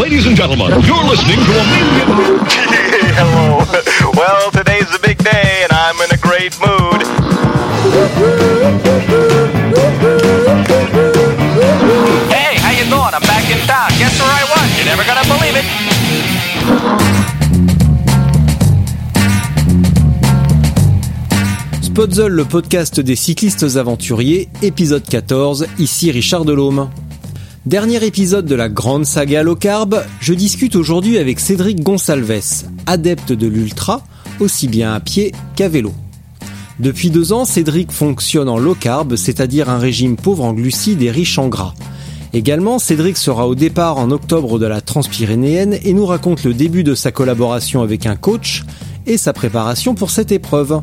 Ladies and gentlemen, you're listening to a. Hello. Well, today's a big day, and I'm in a great mood. Hey, how you doing? I'm back in town. Guess where I was? You're never gonna believe it. Spotzel, le podcast des cyclistes aventuriers, épisode 14, ici Richard Delhomme. Dernier épisode de la grande saga low carb, je discute aujourd'hui avec Cédric Gonsalves, adepte de l'ultra, aussi bien à pied qu'à vélo. Depuis deux ans, Cédric fonctionne en low carb, c'est-à-dire un régime pauvre en glucides et riche en gras. Également, Cédric sera au départ en octobre de la Transpyrénéenne et nous raconte le début de sa collaboration avec un coach et sa préparation pour cette épreuve.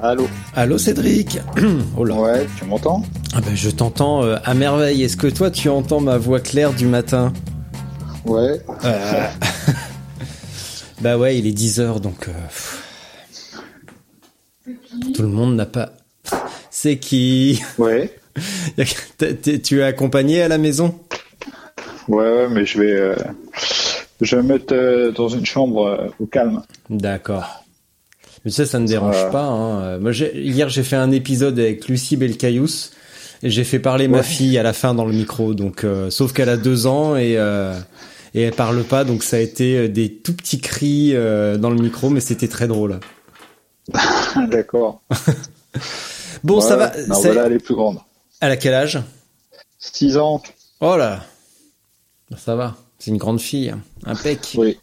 Allô Allô Cédric Oh là. Ouais, tu m'entends? Ah ben, je t'entends euh, à merveille. Est-ce que toi tu entends ma voix claire du matin? Ouais. Euh. Bah ouais, il est 10h donc... euh. Tout le monde n'a pas... C'est qui? Ouais. Tu es accompagné à la maison? Ouais, ouais, mais je vais, euh, je vais me mettre dans une chambre au calme. D'accord. Mais ça, ça ne dérange pas. Hein. Moi, hier, j'ai fait un épisode avec Lucie Belcaïus et j'ai fait parler ma fille à la fin dans le micro. Donc, euh, sauf qu'elle a deux ans et euh, et elle parle pas, donc ça a été euh, des tout petits cris euh, dans le micro, mais c'était très drôle. D'accord. Bon, ça va. Non, voilà, elle est plus grande. Elle a quel âge? 6 ans. Oh là, ça va. C'est une grande fille, impec. Oui.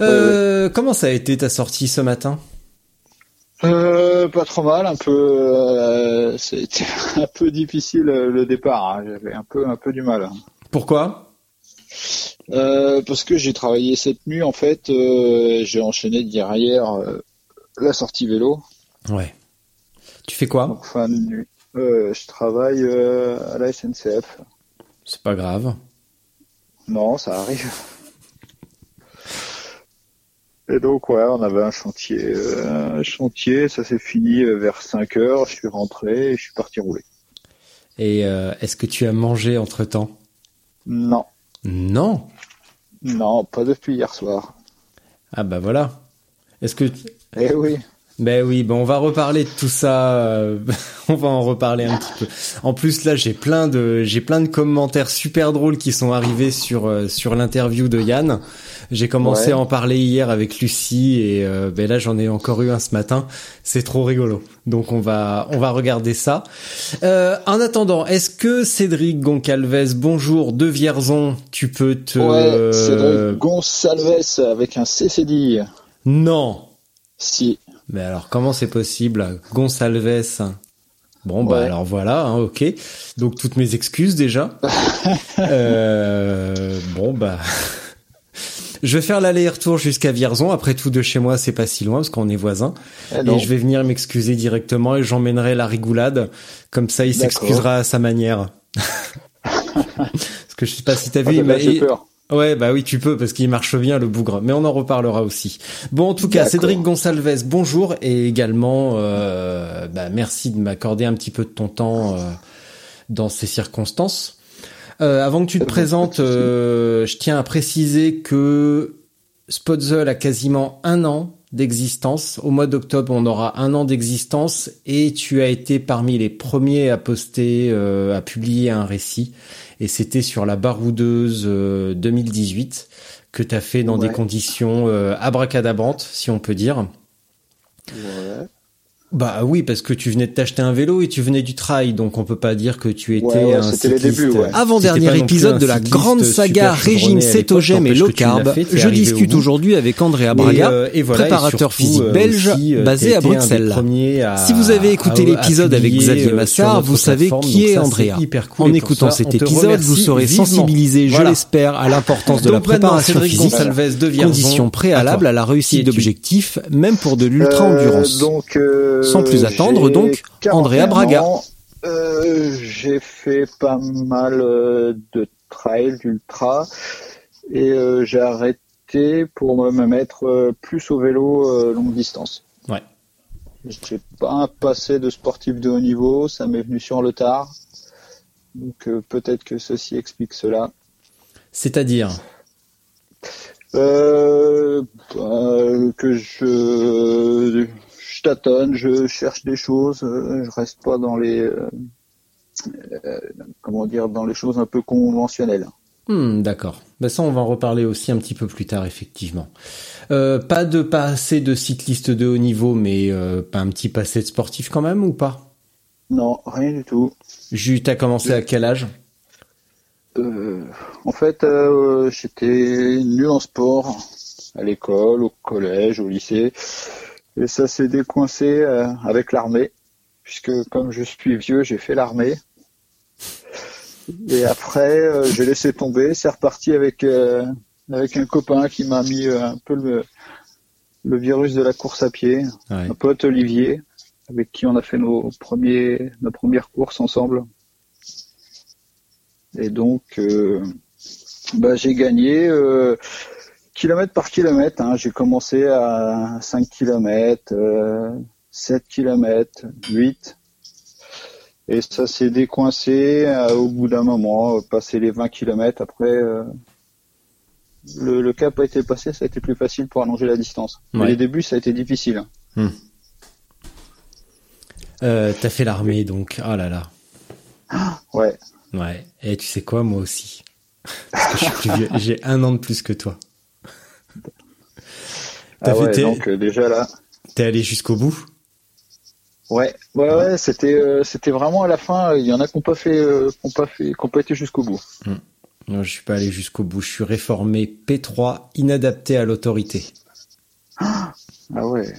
Euh, Comment ça a été ta sortie ce matin? Euh, pas trop mal, un peu, euh, c'était un peu difficile le départ. hein. J'avais un peu, un peu du mal. Pourquoi? Euh, parce que j'ai travaillé cette nuit, en fait, j'ai enchaîné derrière la sortie vélo. Ouais. Tu fais quoi? Donc fin de nuit. Je travaille à la SNCF. C'est pas grave. Non, ça arrive. Et donc, ouais, on avait un chantier. euh, un chantier, ça s'est fini euh, vers 5 heures. Je suis rentré et je suis parti rouler. Et euh, est-ce que tu as mangé entre temps Non, Non? non, pas depuis hier soir. Ah bah voilà. Est-ce que Eh oui. Ben oui, ben on va reparler de tout ça. euh, on va en reparler un petit peu. En plus là, j'ai plein de j'ai plein de commentaires super drôles qui sont arrivés sur euh, sur l'interview de Yann. J'ai commencé Ouais. à en parler hier avec Lucie et euh, ben là j'en ai encore eu un ce matin. C'est trop rigolo. Donc on va on va regarder ça. Euh, en attendant, est-ce que Cédric Goncalves, bonjour de Vierzon, tu peux te Ouais, Cédric Gonsalves avec un CCD. Non. Si. Mais alors, comment c'est possible Gonsalves. Bon, bah Ouais. alors voilà, hein, ok. Donc toutes mes excuses déjà. Euh, bon, bah... Je vais faire l'aller-retour jusqu'à Vierzon. Après tout, de chez moi, c'est pas si loin parce qu'on est voisins. Non. Et je vais venir m'excuser directement et j'emmènerai la rigoulade. Comme ça, il s'excusera à sa manière. parce que je sais pas si t'as Ah, vu, il m'a fait peur. Ouais, bah oui, tu peux, parce qu'il marche bien, le bougre. Mais on en reparlera aussi. Bon, en tout cas. Cédric Gonsalves, bonjour. Et également, euh, bah, merci de m'accorder un petit peu de ton temps euh, dans ces circonstances. Euh, avant que tu te présentes, euh, je tiens à préciser que Spotzel a quasiment un an d'existence. Au mois d'octobre, on aura un an d'existence et tu as été parmi les premiers à poster, euh, à publier un récit. Et c'était sur la baroudeuse euh, 2018 que tu as fait dans des conditions euh, abracadabrantes, si on peut dire. Ouais. Bah oui, parce que tu venais de t'acheter un vélo et tu venais du trail, donc on peut pas dire que tu étais Ouais, ouais, un les cycliste. débuts, ouais. Non plus épisode de la grande saga régime cétogène et low carb. fait, Je discute aujourd'hui avec Andrea Et, Braga, euh, et voilà, et préparateur surtout, physique euh, belge, aussi, euh, basé à Bruxelles. à- si vous avez écouté l'épisode avec Xavier Massard, vous savez qui est Andrea. cool. En écoutant ça, cet épisode, vous serez vivement. sensibilisé, je l'espère, à l'importance de la préparation physique, condition préalable à la réussite d'objectifs, même pour de l'ultra-endurance. Donc, euh, Sans plus attendre, j'ai donc, Andrea 41 Braga. Euh, j'ai fait pas mal euh, de trail, d'ultra, et euh, j'ai arrêté pour me me mettre euh, plus au vélo euh, longue distance. Ouais. J'ai pas un passé de sportif de haut niveau, ça m'est venu sur le tard. Donc euh, peut-être que ceci explique cela. C'est-à-dire? Euh, euh, que je, je tâtonne, je cherche des choses, euh, je reste pas dans les euh, euh, comment dire dans les choses un peu conventionnelles. Hmm, D'accord. Bah ça, on va en reparler aussi un petit peu plus tard, effectivement. Euh, pas de passé de cycliste de haut niveau, mais euh, pas un petit passé de sportif quand même ou pas? Non, rien du tout. Jus, t'as commencé à quel âge? Euh, en fait, j'étais nul en sport à l'école, au collège, au lycée, et ça s'est décoincé euh, avec l'armée, puisque comme je suis vieux, j'ai fait l'armée. Et après, euh, j'ai laissé tomber. C'est reparti avec euh, avec un copain qui m'a mis un peu le le virus de la course à pied, Ouais. un pote Olivier, avec qui on a fait nos premiers nos premières courses ensemble. Et donc, euh, bah, j'ai gagné euh, kilomètre par kilomètre. hein. J'ai commencé à 5 kilomètres, euh, 7 kilomètres, 8. Et ça s'est décoincé euh, au bout d'un moment, euh, passé les 20 kilomètres. Après, euh, le, le cap a été passé, ça a été plus facile pour allonger la distance. Mais les débuts, ça a été difficile. euh, T'as fait l'armée, donc. Oh là là. Ouais. Ouais. Et tu sais quoi, moi aussi? Parce que je suis plus vieux. J'ai un an de plus que toi. T'as Ah fait ouais, tes- donc euh, déjà là. T'es allé jusqu'au bout Ouais, ouais, ouais, c'était, euh, c'était vraiment à la fin. Il y en a qui n'ont pas fait, euh, pas fait, pas été jusqu'au bout. Non, je suis pas allé jusqu'au bout. Je suis réformé P3, inadapté à l'autorité. Ah ouais.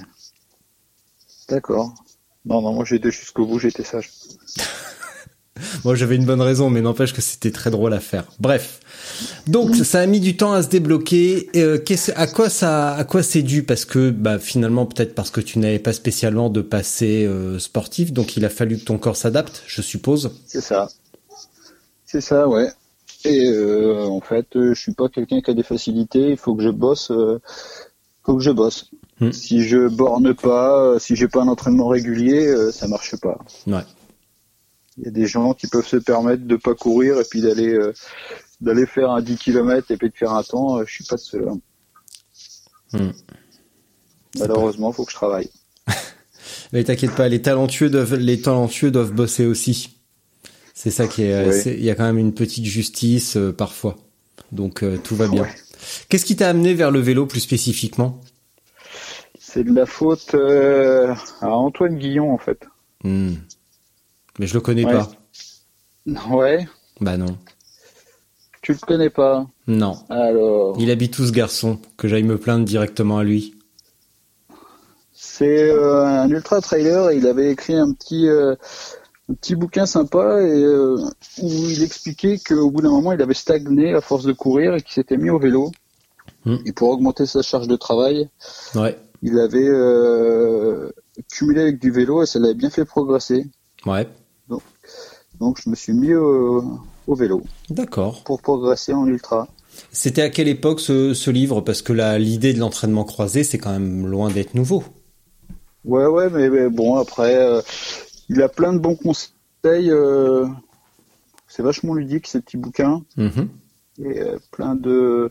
D'accord. Non, non, moi j'ai été jusqu'au bout, j'étais sage. Moi, j'avais une bonne raison, mais n'empêche que c'était très drôle à faire. Bref. Donc, ça a mis du temps à se débloquer. Euh, à quoi ça, à quoi c'est dû? Parce que, bah, finalement, peut-être parce que tu n'avais pas spécialement de passé euh, sportif, donc il a fallu que ton corps s'adapte, je suppose. C'est ça. C'est ça, ouais. Et euh, en fait, je suis pas quelqu'un qui a des facilités. Il faut que je bosse. Faut que je bosse. Hmm. Si je borne pas, si j'ai pas un entraînement régulier, ça marche pas. Ouais. Il y a des gens qui peuvent se permettre de pas courir et puis d'aller euh, d'aller faire un 10 km et puis de faire un temps. euh, je suis pas de ceux-là. Hmm. Malheureusement, faut que je travaille. Mais t'inquiète pas, les talentueux doivent, les talentueux doivent bosser aussi. C'est ça qui est, euh, Oui. il y a quand même une petite justice euh, parfois. Donc euh, tout va bien. Ouais. Qu'est-ce qui t'a amené vers le vélo plus spécifiquement? C'est de la faute euh, à Antoine Guillon en fait. Hmm. Mais je le connais Ouais. pas. Ouais, Bah non. tu le connais pas. Non. Alors, Il habite où ce garçon? Que j'aille me plaindre directement à lui. c'est euh, un ultra trailer. et Il avait écrit un petit euh, un petit bouquin sympa et euh, où il expliquait qu'au bout d'un moment, il avait stagné à force de courir et qu'il s'était mis au vélo. Hmm. Et pour augmenter sa charge de travail, Ouais. il avait cumulé avec du vélo et ça l'avait bien fait progresser. Ouais. Donc je me suis mis au, au vélo D'accord. pour progresser en ultra. C'était à quelle époque ce, ce livre? Parce que la- l'idée de l'entraînement croisé, c'est quand même loin d'être nouveau. Ouais, ouais, mais, mais bon, après, euh, il a plein de bons conseils. euh, c'est vachement ludique, ces petits bouquins. Mhm. Et euh, plein de,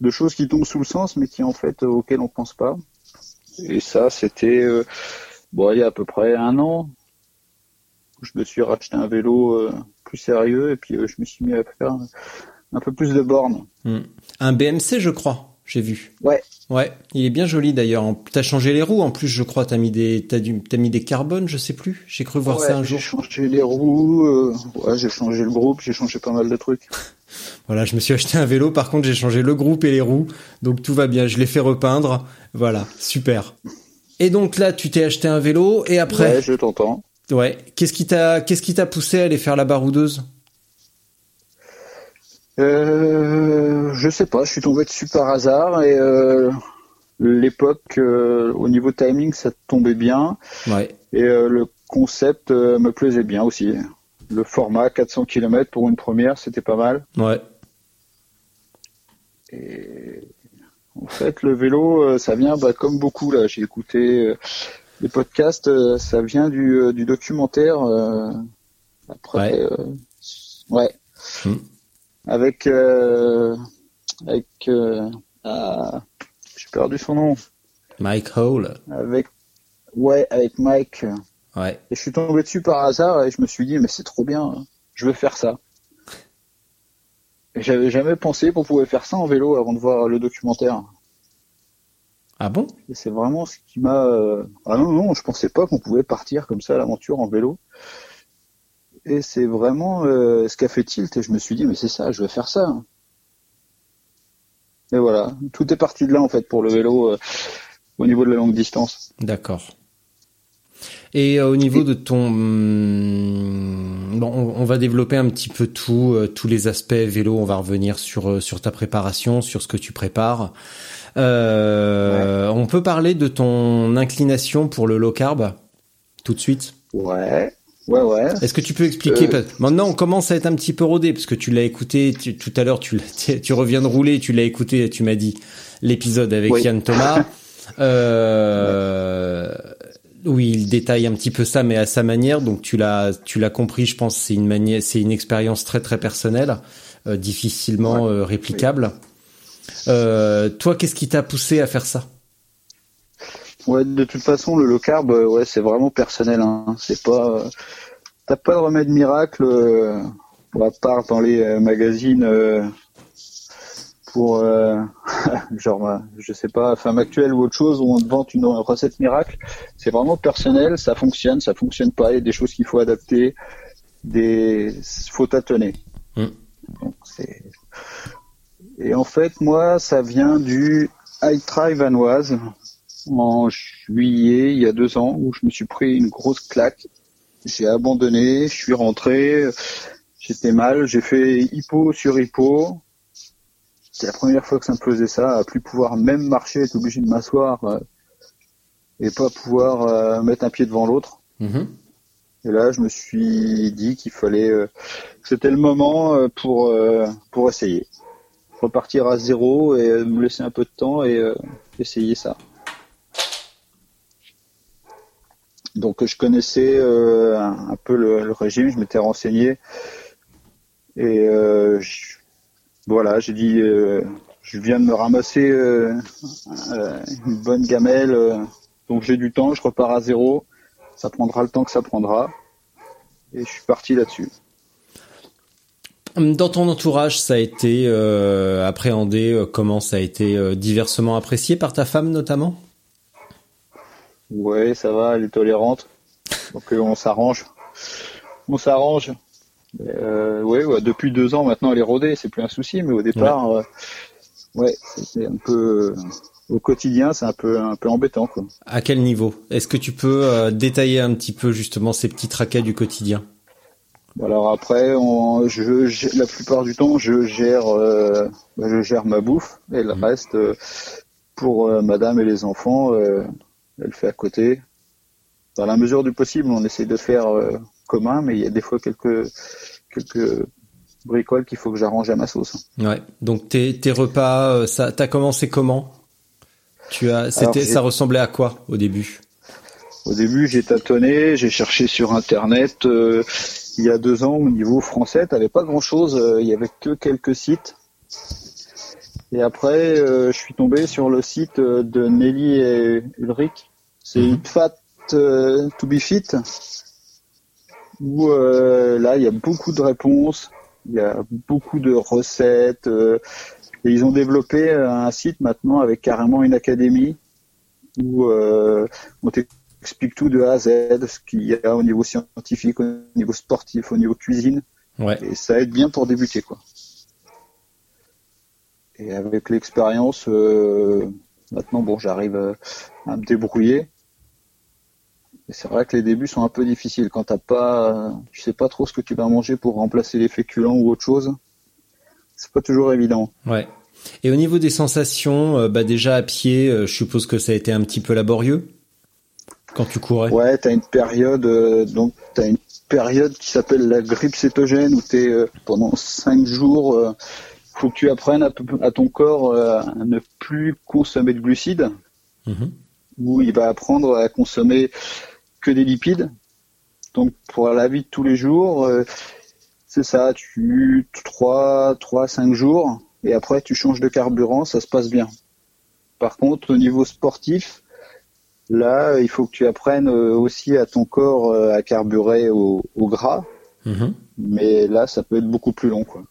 de choses qui tombent sous le sens, mais qui en fait, euh, auxquelles on pense pas. Et ça, c'était, bon, il y a à peu près un an. Je me suis racheté un vélo euh, plus sérieux et puis euh, je me suis mis à faire un peu plus de bornes. Hmm. Un BMC, je crois. j'ai vu. Ouais. Ouais, il est bien joli d'ailleurs. T'as changé les roues en plus, je crois. T'as mis des, t'as du, t'as mis des carbones, je sais plus. J'ai cru voir Ouais, ça un J'ai jour. changé les roues, euh, ouais, j'ai changé le groupe, j'ai changé pas mal de trucs. Voilà, je me suis acheté un vélo. Par contre, j'ai changé le groupe et les roues, donc tout va bien. Je l'ai fait repeindre. Voilà, super. Et donc là, tu t'es acheté un vélo et après, Ouais, je t'entends. Ouais. Qu'est-ce qui t'a, qu'est-ce qui t'a poussé à aller faire la baroudeuse Euh, je sais pas, je suis tombé dessus par hasard et euh, l'époque, euh, au niveau timing, ça tombait bien Ouais. et euh, le concept me plaisait bien aussi. Le format 400 km pour une première, c'était pas mal. Ouais. Et en fait, le vélo, ça vient bah, comme beaucoup là. J'ai écouté les podcasts, euh, ça vient du, euh, du documentaire. euh, après, Ouais. euh, ouais, Hmm. avec avec euh, ah, j'ai perdu son nom. Mike Hall. Avec ouais, avec Mike. Ouais. Et je suis tombé dessus par hasard et je me suis dit mais c'est trop bien, je veux faire ça. Et j'avais jamais pensé qu'on pouvait faire ça en vélo avant de voir le documentaire. Ah bon? Et c'est vraiment ce qui m'a. euh, Ah non, non, je pensais pas qu'on pouvait partir comme ça à l'aventure en vélo. Et c'est vraiment euh, ce qu'a fait tilt. Et je me suis dit, mais c'est ça, je vais faire ça. Et voilà, tout est parti de là en fait pour le vélo euh, au niveau de la longue distance. D'accord. Et euh, au niveau de ton, hum, bon, on, on va développer un petit peu tout, tous les aspects vélo. On va revenir sur sur ta préparation, sur ce que tu prépares. Euh, On peut parler de ton inclination pour le low carb tout de suite? Ouais, ouais, ouais. Est-ce que tu peux expliquer Euh. Maintenant, on commence à être un petit peu rodé parce que tu l'as écouté tu- tout à l'heure. Tu, reviens de rouler, tu l'as écouté. Tu m'as dit l'épisode avec Oui. Yann Thomas. Euh, oui, il détaille un petit peu ça, mais à sa manière. Donc tu l'as, tu l'as compris. Je pense c'est une manière, c'est une expérience très très personnelle, euh, difficilement réplicable. Toi, qu'est-ce qui t'a poussé à faire ça? Ouais, de toute façon, le low carb, euh, ouais, c'est vraiment personnel. Hein. C'est pas, euh, t'as pas de remède miracle, euh, à part dans les euh, magazines euh, pour, euh, genre, euh, je sais pas, Femme Actuelle ou autre chose où on te vante une recette miracle. C'est vraiment personnel, ça fonctionne, ça fonctionne pas. Il y a des choses qu'il faut adapter, des, faut tâtonner. Mm. Donc c'est. Et en fait, moi, ça vient du High Try Vanoise en juillet, il y a deux ans, où je me suis pris une grosse claque. J'ai abandonné, je suis rentré, j'étais mal, j'ai fait hippo sur hippo. C'est la première fois que ça me faisait ça, à plus pouvoir même marcher, être obligé de m'asseoir euh, et pas pouvoir euh, mettre un pied devant l'autre. Mhm. Et là, je me suis dit qu'il fallait, euh, que c'était le moment euh, pour pour essayer, repartir à zéro et euh, me laisser un peu de temps et euh, essayer ça. Donc je connaissais euh, un, peu le, régime, je m'étais renseigné et voilà, j'ai dit, je viens de me ramasser une bonne gamelle, donc j'ai du temps, je repars à zéro, ça prendra le temps que ça prendra et je suis parti là-dessus. Dans ton entourage, ça a été euh, appréhendé euh, Comment ça a été euh, diversement apprécié par ta femme notamment? Ouais, ça va, elle est tolérante. Donc on s'arrange. On s'arrange. Euh, ouais, ouais, depuis deux ans maintenant elle est rodée, c'est plus un souci, mais au départ, euh, ouais, c'était un peu au quotidien, c'est un peu un peu embêtant quoi. À quel niveau? Est-ce que tu peux euh, détailler un petit peu justement ces petits tracas du quotidien? Alors après, on, je, je- la plupart du temps, je gère, euh, je gère ma bouffe et le reste euh, pour euh, Madame et les enfants, elle fait à côté. Dans la mesure du possible, on essaie de faire commun, mais il y a des fois quelques quelques bricoles qu'il faut que j'arrange à ma sauce. Ouais. Donc tes, tes repas, ça, t'as commencé comment? Tu as, c'était, ça ressemblait à quoi au début? Au début, j'ai tâtonné, j'ai cherché sur Internet. euh, il y a deux ans, au niveau français, t'avais pas grand-chose. euh, il y avait que quelques sites. Et après, euh, je suis tombé sur le site euh, de Nelly et Ulrich. C'est Mhm. Fat to be fit. Où euh, là, il y a beaucoup de réponses. Il y a beaucoup de recettes. euh, Et ils ont développé un site maintenant avec carrément une académie où euh, on t'explique tout de A à Z, ce qu'il y a au niveau scientifique, au niveau sportif, au niveau cuisine. Ouais. Et ça aide bien pour débuter, quoi. Et avec l'expérience, euh, maintenant, bon, j'arrive euh, à me débrouiller. Et c'est vrai que les débuts sont un peu difficiles quand t'as pas, tu sais pas trop ce que tu vas manger pour remplacer les féculents ou autre chose. C'est pas toujours évident. Ouais. Et au niveau des sensations, euh, bah déjà à pied, euh, je suppose que ça a été un petit peu laborieux? Quand tu courais. Ouais, t'as une période, euh, donc t'as une période qui s'appelle la grippe cétogène où t'es euh, pendant cinq jours, euh, faut que tu apprennes à, ton corps euh, à ne plus consommer de glucides, Mhm. où il va apprendre à consommer que des lipides. Donc pour la vie de tous les jours, euh, c'est ça, tu trois, trois, cinq jours, et après tu changes de carburant, ça se passe bien. Par contre, au niveau sportif, là, il faut que tu apprennes euh, aussi à ton corps euh, à carburer au, au gras, Mhm. mais là, ça peut être beaucoup plus long, quoi.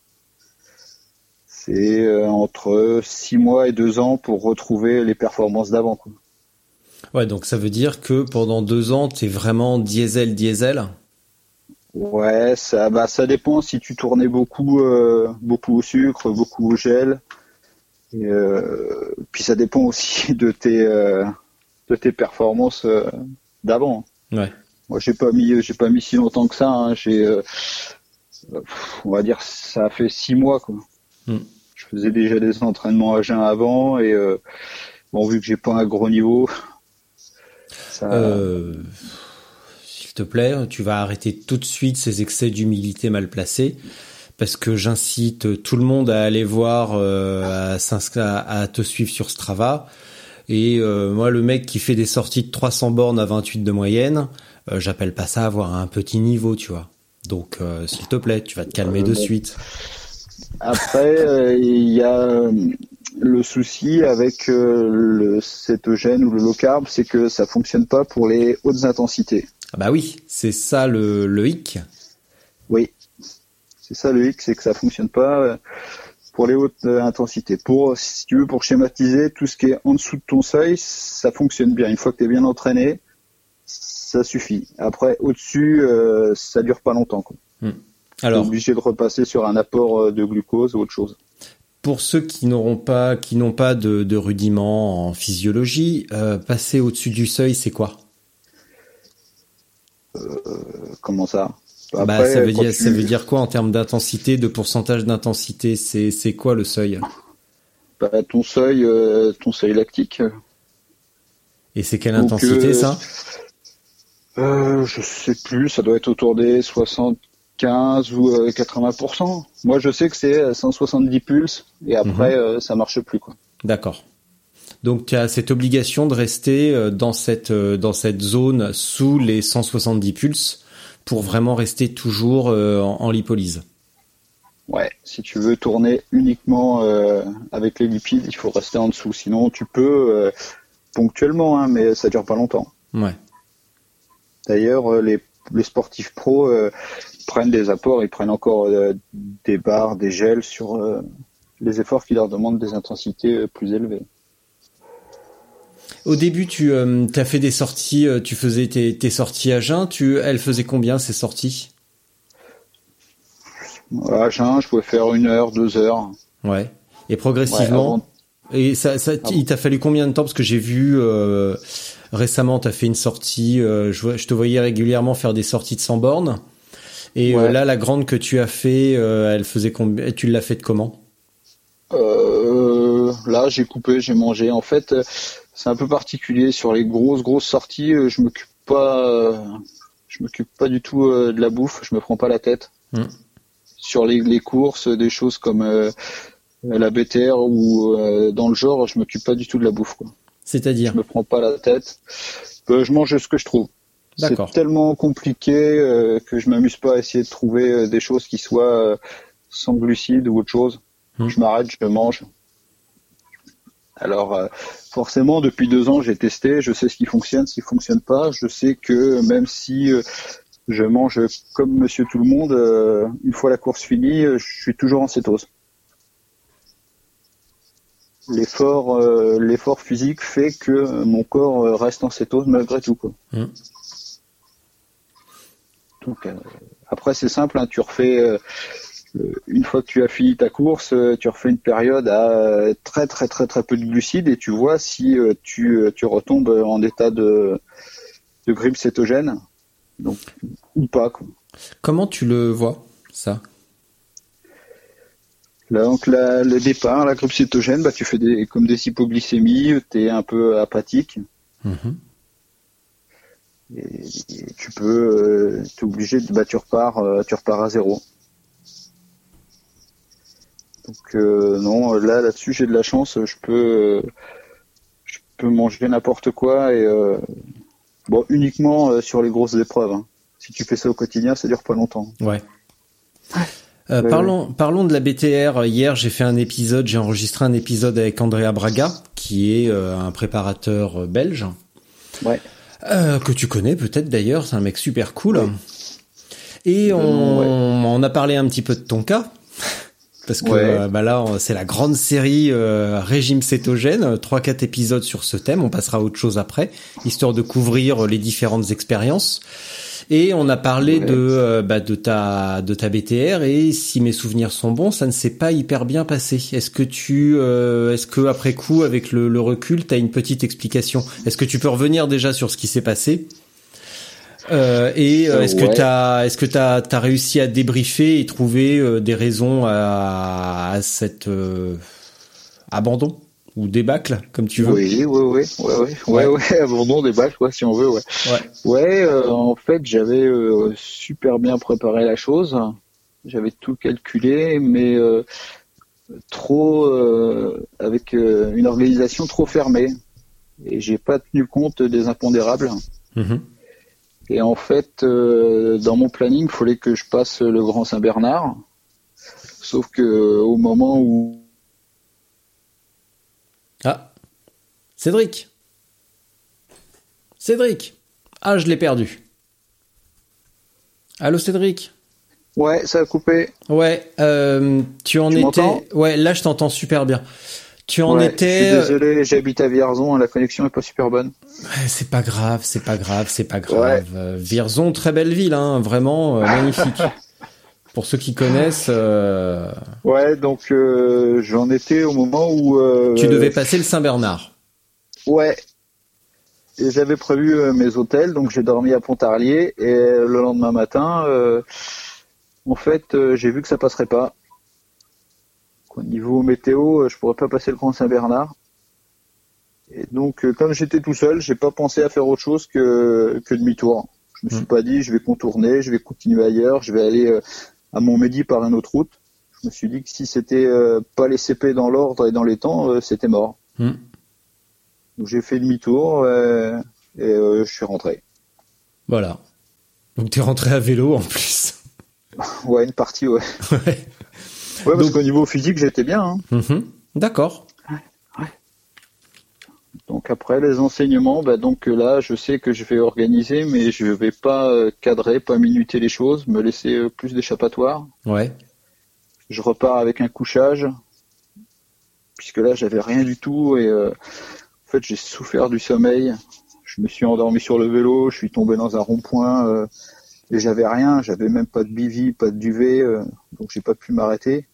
C'est euh, entre six mois et deux ans pour retrouver les performances d'avant, quoi. Ouais, donc ça veut dire que pendant deux ans, t'es vraiment diesel, diesel? Ouais, ça, bah, ça dépend si tu tournais beaucoup, euh, beaucoup au sucre, beaucoup au gel. Et, euh, puis ça dépend aussi de tes, euh, de tes performances euh, d'avant. Ouais. Moi, j'ai pas mis, j'ai pas mis si longtemps que ça. hein. J'ai, euh, on va dire, ça a fait six mois, quoi. Hmm. Je faisais déjà des entraînements à jeun avant et euh, bon, vu que j'ai pas un gros niveau, ça, S'il te plaît, tu vas arrêter tout de suite ces excès d'humilité mal placés. Parce que j'incite tout le monde à aller voir, euh, à te suivre sur Strava. Et euh, moi, le mec qui fait des sorties de 300 bornes à 28 de moyenne, euh, j'appelle pas ça avoir un petit niveau, tu vois. Donc, euh, s'il te plaît, tu vas te calmer Euh, de bon. suite. Après, euh, il y a euh, le souci avec euh, le cétogène ou le low carb, c'est que ça fonctionne pas pour les hautes intensités. Ah bah oui, c'est ça le, le hic. Oui, c'est ça le hic, c'est que ça fonctionne pas euh, pour les hautes euh, intensités. Pour, si tu veux, pour schématiser, tout ce qui est en dessous de ton seuil, ça fonctionne bien. Une fois que tu es bien entraîné, ça suffit. Après, au-dessus, euh, ça dure pas longtemps. Quoi. T'es Alors, obligé de repasser sur un apport euh, de glucose ou autre chose. Pour ceux qui n'auront pas, qui n'ont pas de, de rudiments en physiologie, euh, passer au-dessus du seuil, c'est quoi? Comment ça? Bah, Après, ça veut dire, tu- ça veut dire quoi en termes d'intensité, de pourcentage d'intensité? C'est, c'est quoi le seuil? Bah, ton seuil, euh, ton seuil lactique. Et c'est quelle Donc, intensité euh, ça? Euh, je sais plus, ça doit être autour des 75 ou euh, 80%. Moi, je sais que c'est euh, 170 pulses et après, Mhm. ça marche plus, quoi. D'accord. Donc tu as cette obligation de rester dans cette dans cette zone sous les 170 pulses pour vraiment rester toujours euh, en, en lipolyse. Ouais, si tu veux tourner uniquement euh, avec les lipides, il faut rester en dessous. Sinon, tu peux euh, ponctuellement, hein, mais ça dure pas longtemps. Ouais. D'ailleurs, les, les sportifs pros prennent des apports, ils prennent encore des barres, des gels sur les efforts qui leur demandent des intensités plus élevées. Au début, tu as fait des sorties, euh, tu faisais tes, tes sorties à jeun. Tu, elles faisaient combien ces sorties? À jeun, je pouvais faire une heure, deux heures. Ouais. Et Ouais, progressivement. avant- Et ça, ça il t'a fallu combien de temps? Parce que j'ai vu euh, récemment, t'as fait une sortie. euh, je, te voyais régulièrement faire des sorties de 100 bornes. Et euh, là, la grande que tu as fait, euh, elle faisait combien Tu l'as fait de comment? Euh, là, j'ai coupé, j'ai mangé. En fait, euh, c'est un peu particulier sur les grosses grosses sorties. euh, Je m'occupe pas, euh, je m'occupe pas du tout euh, de la bouffe. Je me prends pas la tête. Mm. Sur les, les courses, des choses comme euh, la BTR ou euh, dans le genre, je m'occupe pas du tout de la bouffe. Quoi. C'est-à-dire Je me prends pas la tête. Euh, je mange ce que je trouve. C'est tellement compliqué que je m'amuse pas à essayer de trouver des choses qui soient sans glucides ou autre chose. Hmm. Je m'arrête, je mange. Alors euh, forcément, depuis deux ans, j'ai testé, je sais ce qui fonctionne, ce qui fonctionne pas. Je sais que même si euh, je mange comme Monsieur Tout le Monde, euh, une fois la course finie, je suis toujours en cétose. l'effort l'effort physique fait que mon corps reste en cétose malgré tout quoi. Mm. Donc euh, après c'est simple, hein, tu refais une fois que tu as fini ta course, euh, tu refais une période à euh, très très très très peu de glucides et tu vois si euh, tu euh, tu retombes en état de de grippe cétogène, donc ou pas quoi. Comment tu le vois, ça? Là, donc la- le départ, la grippe cétogène, bah tu fais des comme des hypoglycémies, tu es un peu apathique. Mhm. Et, et tu peux, euh, t'es obligé de, bah, tu repars, euh, tu repars à zéro. Donc euh, non, là là-dessus j'ai de la chance, je peux, euh, je peux manger n'importe quoi et euh, bon uniquement euh, sur les grosses épreuves. hein. Si tu fais ça au quotidien, ça dure pas longtemps. Ouais. Euh, parlons, parlons de la BTR. Hier, j'ai fait un épisode, j'ai enregistré un épisode avec Andrea Braga, qui est euh, un préparateur euh, belge, Ouais. euh, que tu connais peut-être d'ailleurs, c'est un mec super cool. Et on, Euh, ouais. on a parlé un petit peu de ton cas. Parce que Ouais. euh, bah là, c'est la grande série euh, régime cétogène, trois quatre épisodes sur ce thème. On passera à autre chose après, histoire de couvrir les différentes expériences. Et on a parlé Ouais. de euh, bah, de ta de ta BTR et si mes souvenirs sont bons, ça ne s'est pas hyper bien passé. Est-ce que tu euh, est-ce que après coup avec le, le recul, tu as une petite explication? Est-ce que tu peux revenir déjà sur ce qui s'est passé? Euh, et euh, est-ce que ouais. t'as est-ce que t'as as réussi à débriefer et trouver euh, des raisons à, à cet euh, abandon ou débâcle comme tu veux? Oui, oui, oui, ouais, ouais, ouais, ouais, abandon balles, quoi, si on veut, ouais. Ouais. Ouais, euh, en fait, j'avais euh, super bien préparé la chose. J'avais tout calculé, mais trop avec une organisation trop fermée. Et j'ai pas tenu compte des impondérables. Mhm. Et en fait, euh, dans mon planning, il fallait que je passe le Grand Saint-Bernard. Sauf que euh, au moment où Ah, Cédric. Cédric. Ah, je l'ai perdu. Allô, Cédric. ouais, ça a coupé. Ouais, euh, tu en Tu étais. Ouais, là, je t'entends super bien. Tu en Ouais, étais. Je suis désolé, j'habite à Vierzon, la connexion est pas super bonne. Ouais, C'est pas grave, c'est pas grave, c'est pas grave. Euh, Vierzon, très belle ville, hein, vraiment euh, magnifique. Pour ceux qui connaissent, euh, Ouais, donc euh, j'en étais au moment où euh, tu devais passer le Saint-Bernard. Ouais. Et j'avais prévu euh, mes hôtels, donc j'ai dormi à Pontarlier et le lendemain matin, euh, en fait, euh, j'ai vu que ça passerait pas. Au niveau météo, euh, je pourrais pas passer le Grand Saint-Bernard. Et donc, euh, comme j'étais tout seul, j'ai pas pensé à faire autre chose que, que demi-tour. Je me suis Mm. pas dit, je vais contourner, je vais continuer ailleurs, je vais aller euh, à Montmédy par une autre route. Je me suis dit que si c'était pas les CP dans l'ordre et dans les temps, c'était mort. Hmm. Donc j'ai fait demi-tour euh, et euh, je suis rentré. Voilà. Donc t'es rentré à vélo en plus. Ouais, une partie, ouais. Ouais. Ouais, parce Donc- qu'au niveau physique, j'étais bien. hein. Mhm. D'accord. Donc après les enseignements, bah donc euh, là, je sais que je vais organiser, mais je vais pas euh, cadrer, pas minuter les choses, me laisser euh, plus d'échappatoire. Ouais. Je repars avec un couchage, puisque là, j'avais rien du tout et euh, en fait, j'ai souffert du sommeil. Je me suis endormi sur le vélo, je suis tombé dans un rond-point euh, et j'avais rien, j'avais même pas de bivy, pas de duvet, euh, donc j'ai pas pu m'arrêter.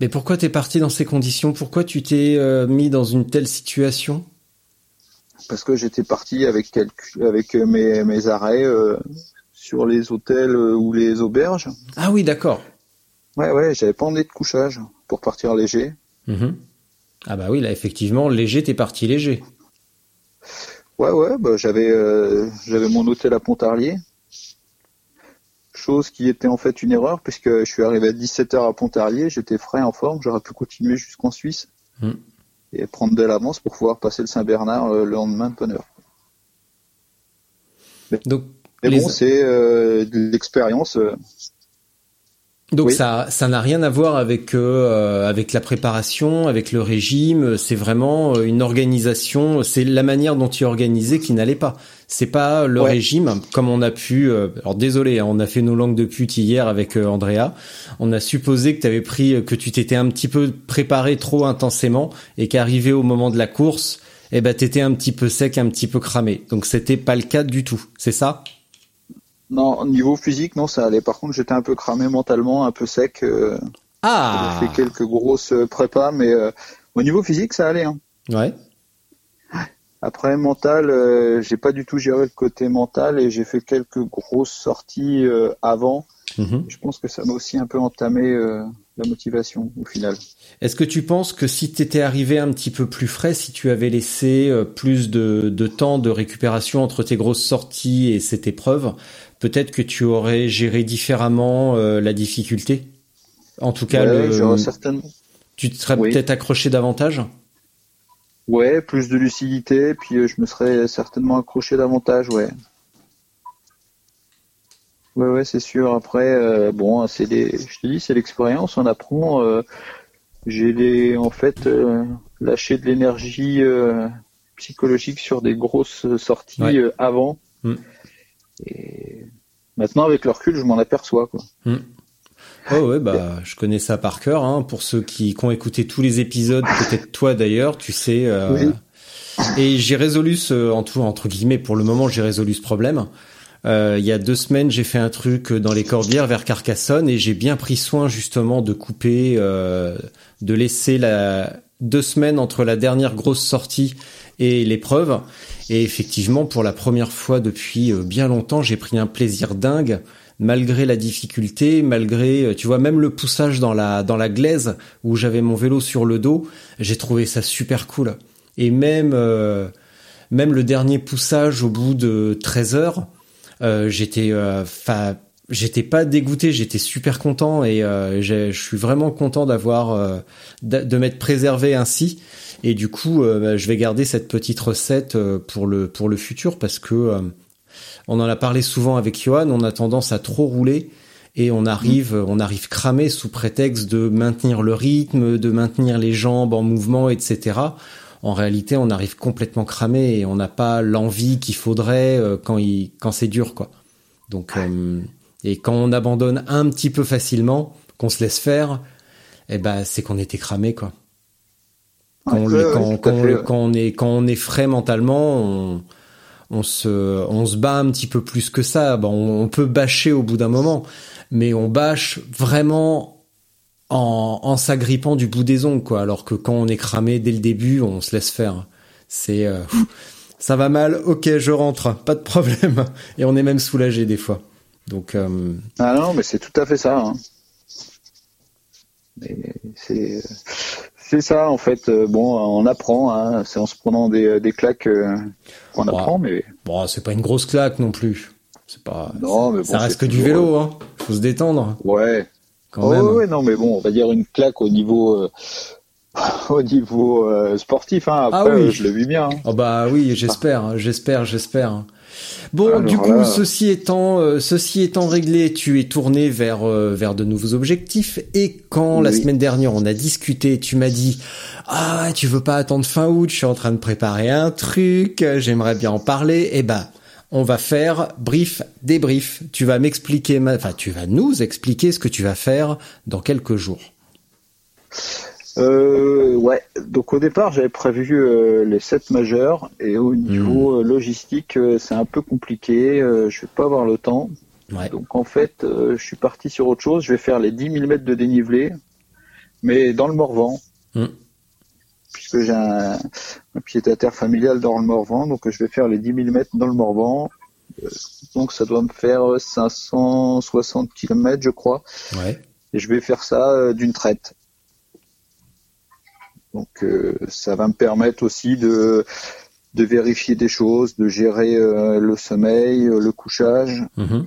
Mais pourquoi t'es parti dans ces conditions? Pourquoi tu t'es euh, mis dans une telle situation? Parce que j'étais parti avec quelques, avec euh, mes, mes arrêts euh, sur les hôtels ou les auberges. Ah oui, d'accord. Ouais, ouais, j'avais pas emmené de couchage pour partir léger. Mhm. Ah bah oui, là effectivement, léger, t'es parti léger. Ouais, ouais, bah, j'avais euh, j'avais mon hôtel à Pontarlier. Chose qui était en fait une erreur puisque je suis arrivé à 17h à Pontarlier, j'étais frais en forme, j'aurais pu continuer jusqu'en Suisse Mm. et prendre de l'avance pour pouvoir passer le Saint-Bernard euh, le lendemain de bonne heure. Donc Mais les- bon, c'est euh, de l'expérience. euh, Donc Oui. ça ça n'a rien à voir avec euh, avec la préparation, avec le régime. C'est vraiment euh, une organisation. C'est la manière dont tu es organisé qui n'allait pas. C'est pas le Ouais. régime comme on a pu. euh, alors désolé, hein, on a fait nos langues de pute hier avec euh, Andrea. On a supposé que tu avais pris, que tu t'étais un petit peu préparé trop intensément et qu'arrivé au moment de la course, eh ben t'étais un petit peu sec, un petit peu cramé. Donc c'était pas le cas du tout. C'est ça? Non, au niveau physique, non, ça allait. Par contre, j'étais un peu cramé mentalement, un peu sec. Euh, Ah. J'ai fait quelques grosses euh, prépas, mais euh, au niveau physique, ça allait. Hein. Ouais. Après mental, euh, j'ai pas du tout géré le côté mental et j'ai fait quelques grosses sorties avant. Mhm. Je pense que ça m'a aussi un peu entamé euh, la motivation au final. Est-ce que tu penses que si t'étais arrivé un petit peu plus frais, si tu avais laissé euh, plus de, de temps de récupération entre tes grosses sorties et cette épreuve, peut-être que tu aurais géré différemment euh, la difficulté En tout cas, Ouais, le- certainement. tu te serais Oui. peut-être accroché davantage? Ouais, plus de lucidité, puis euh, je me serais certainement accroché davantage, ouais. Ouais, ouais, c'est sûr. Après, euh, bon, c'est des, je te dis, c'est l'expérience, on apprend. euh, j'ai les, en fait, euh, lâché de l'énergie psychologique sur des grosses sorties Ouais. avant. Mm. Et maintenant, avec le recul, je m'en aperçois, quoi. Oh ouais, bah je connais ça par cœur. Hein. Pour ceux qui, qui ont écouté tous les épisodes, peut-être toi d'ailleurs, tu sais. euh, Oui. Et j'ai résolu ce, en tout, entre guillemets, pour le moment, j'ai résolu ce problème. Euh, il y a deux semaines, j'ai fait un truc dans les Corbières vers Carcassonne et j'ai bien pris soin justement de couper, euh, de laisser la deux semaines entre la dernière grosse sortie et l'épreuve. Et effectivement, pour la première fois depuis euh, bien longtemps, j'ai pris un plaisir dingue malgré la difficulté, malgré, euh, tu vois, même le poussage dans la dans la glaise où j'avais mon vélo sur le dos, j'ai trouvé ça super cool. Et même euh, même le dernier poussage au bout de 13 heures, euh, j'étais enfin j'étais pas dégoûté, j'étais super content et euh, je suis vraiment content d'avoir euh, d'a- de m'être préservé ainsi. Et du coup, euh, bah, je vais garder cette petite recette euh, pour le pour le futur parce que euh, on en a parlé souvent avec Johan, on a tendance à trop rouler et on arrive, on arrive cramé sous prétexte de maintenir le rythme, de maintenir les jambes en mouvement, etc. En réalité, on arrive complètement cramé et on n'a pas l'envie qu'il faudrait quand il, quand c'est dur, quoi. Donc, euh, et quand on abandonne un petit peu facilement, qu'on se laisse faire, eh ben, c'est qu'on était cramé, quoi. Quand, on, Ouais, ouais, quand, quand est quand on est frais mentalement, on, on se on se bat un petit peu plus que ça. Bon, on, on peut bâcher au bout d'un moment, mais on bâche vraiment en, en s'agrippant du bout des ongles, quoi. Alors que quand on est cramé dès le début, on se laisse faire. C'est euh, ça va mal, ok, je rentre, pas de problème. Et on est même soulagé des fois. Donc euh, Ah non, mais c'est tout à fait ça. hein. Mais C'est c'est ça en fait. Euh, Bon, on apprend. Hein. C'est en se prenant des, des claques euh, qu'on apprend, mais bon, c'est pas une grosse claque non plus. C'est pas. Non, mais bon, ça reste que du vélo, hein. Faut se détendre ouais. quand Oh, même. ouais, non, mais bon, on va dire une claque au niveau euh, au niveau euh, sportif. Hein. Après, Ah oui. euh, je le vis bien. hein. Oh bah oui, j'espère, hein, j'espère, j'espère. Bon, Alors du coup, là- ceci étant, euh, ceci étant réglé, tu es tourné vers euh, vers de nouveaux objectifs. Et quand la semaine dernière on a discuté, tu m'as dit ah tu veux pas attendre fin août, je suis en train de préparer un truc, j'aimerais bien en parler. Eh ben, on va faire brief débrief. Tu vas m'expliquer, ma- enfin tu vas nous expliquer ce que tu vas faire dans quelques jours. Euh, ouais. Donc au départ, j'avais prévu euh, les sept majeurs et au niveau euh, logistique, euh, c'est un peu compliqué. Euh, je vais pas avoir le temps. Ouais. Donc en fait, euh, je suis parti sur autre chose. Je vais faire les 10 000 mètres de dénivelé, mais dans le Morvan, Mm. puisque j'ai un, un pied-à-terre familial dans le Morvan. Donc je vais faire les 10 000 mètres dans le Morvan. Donc ça doit me faire 560 km, je crois. Ouais. Et je vais faire ça d'une traite. Donc euh, ça va me permettre aussi de, de vérifier des choses, de gérer euh, le sommeil, euh, le couchage, Mhm.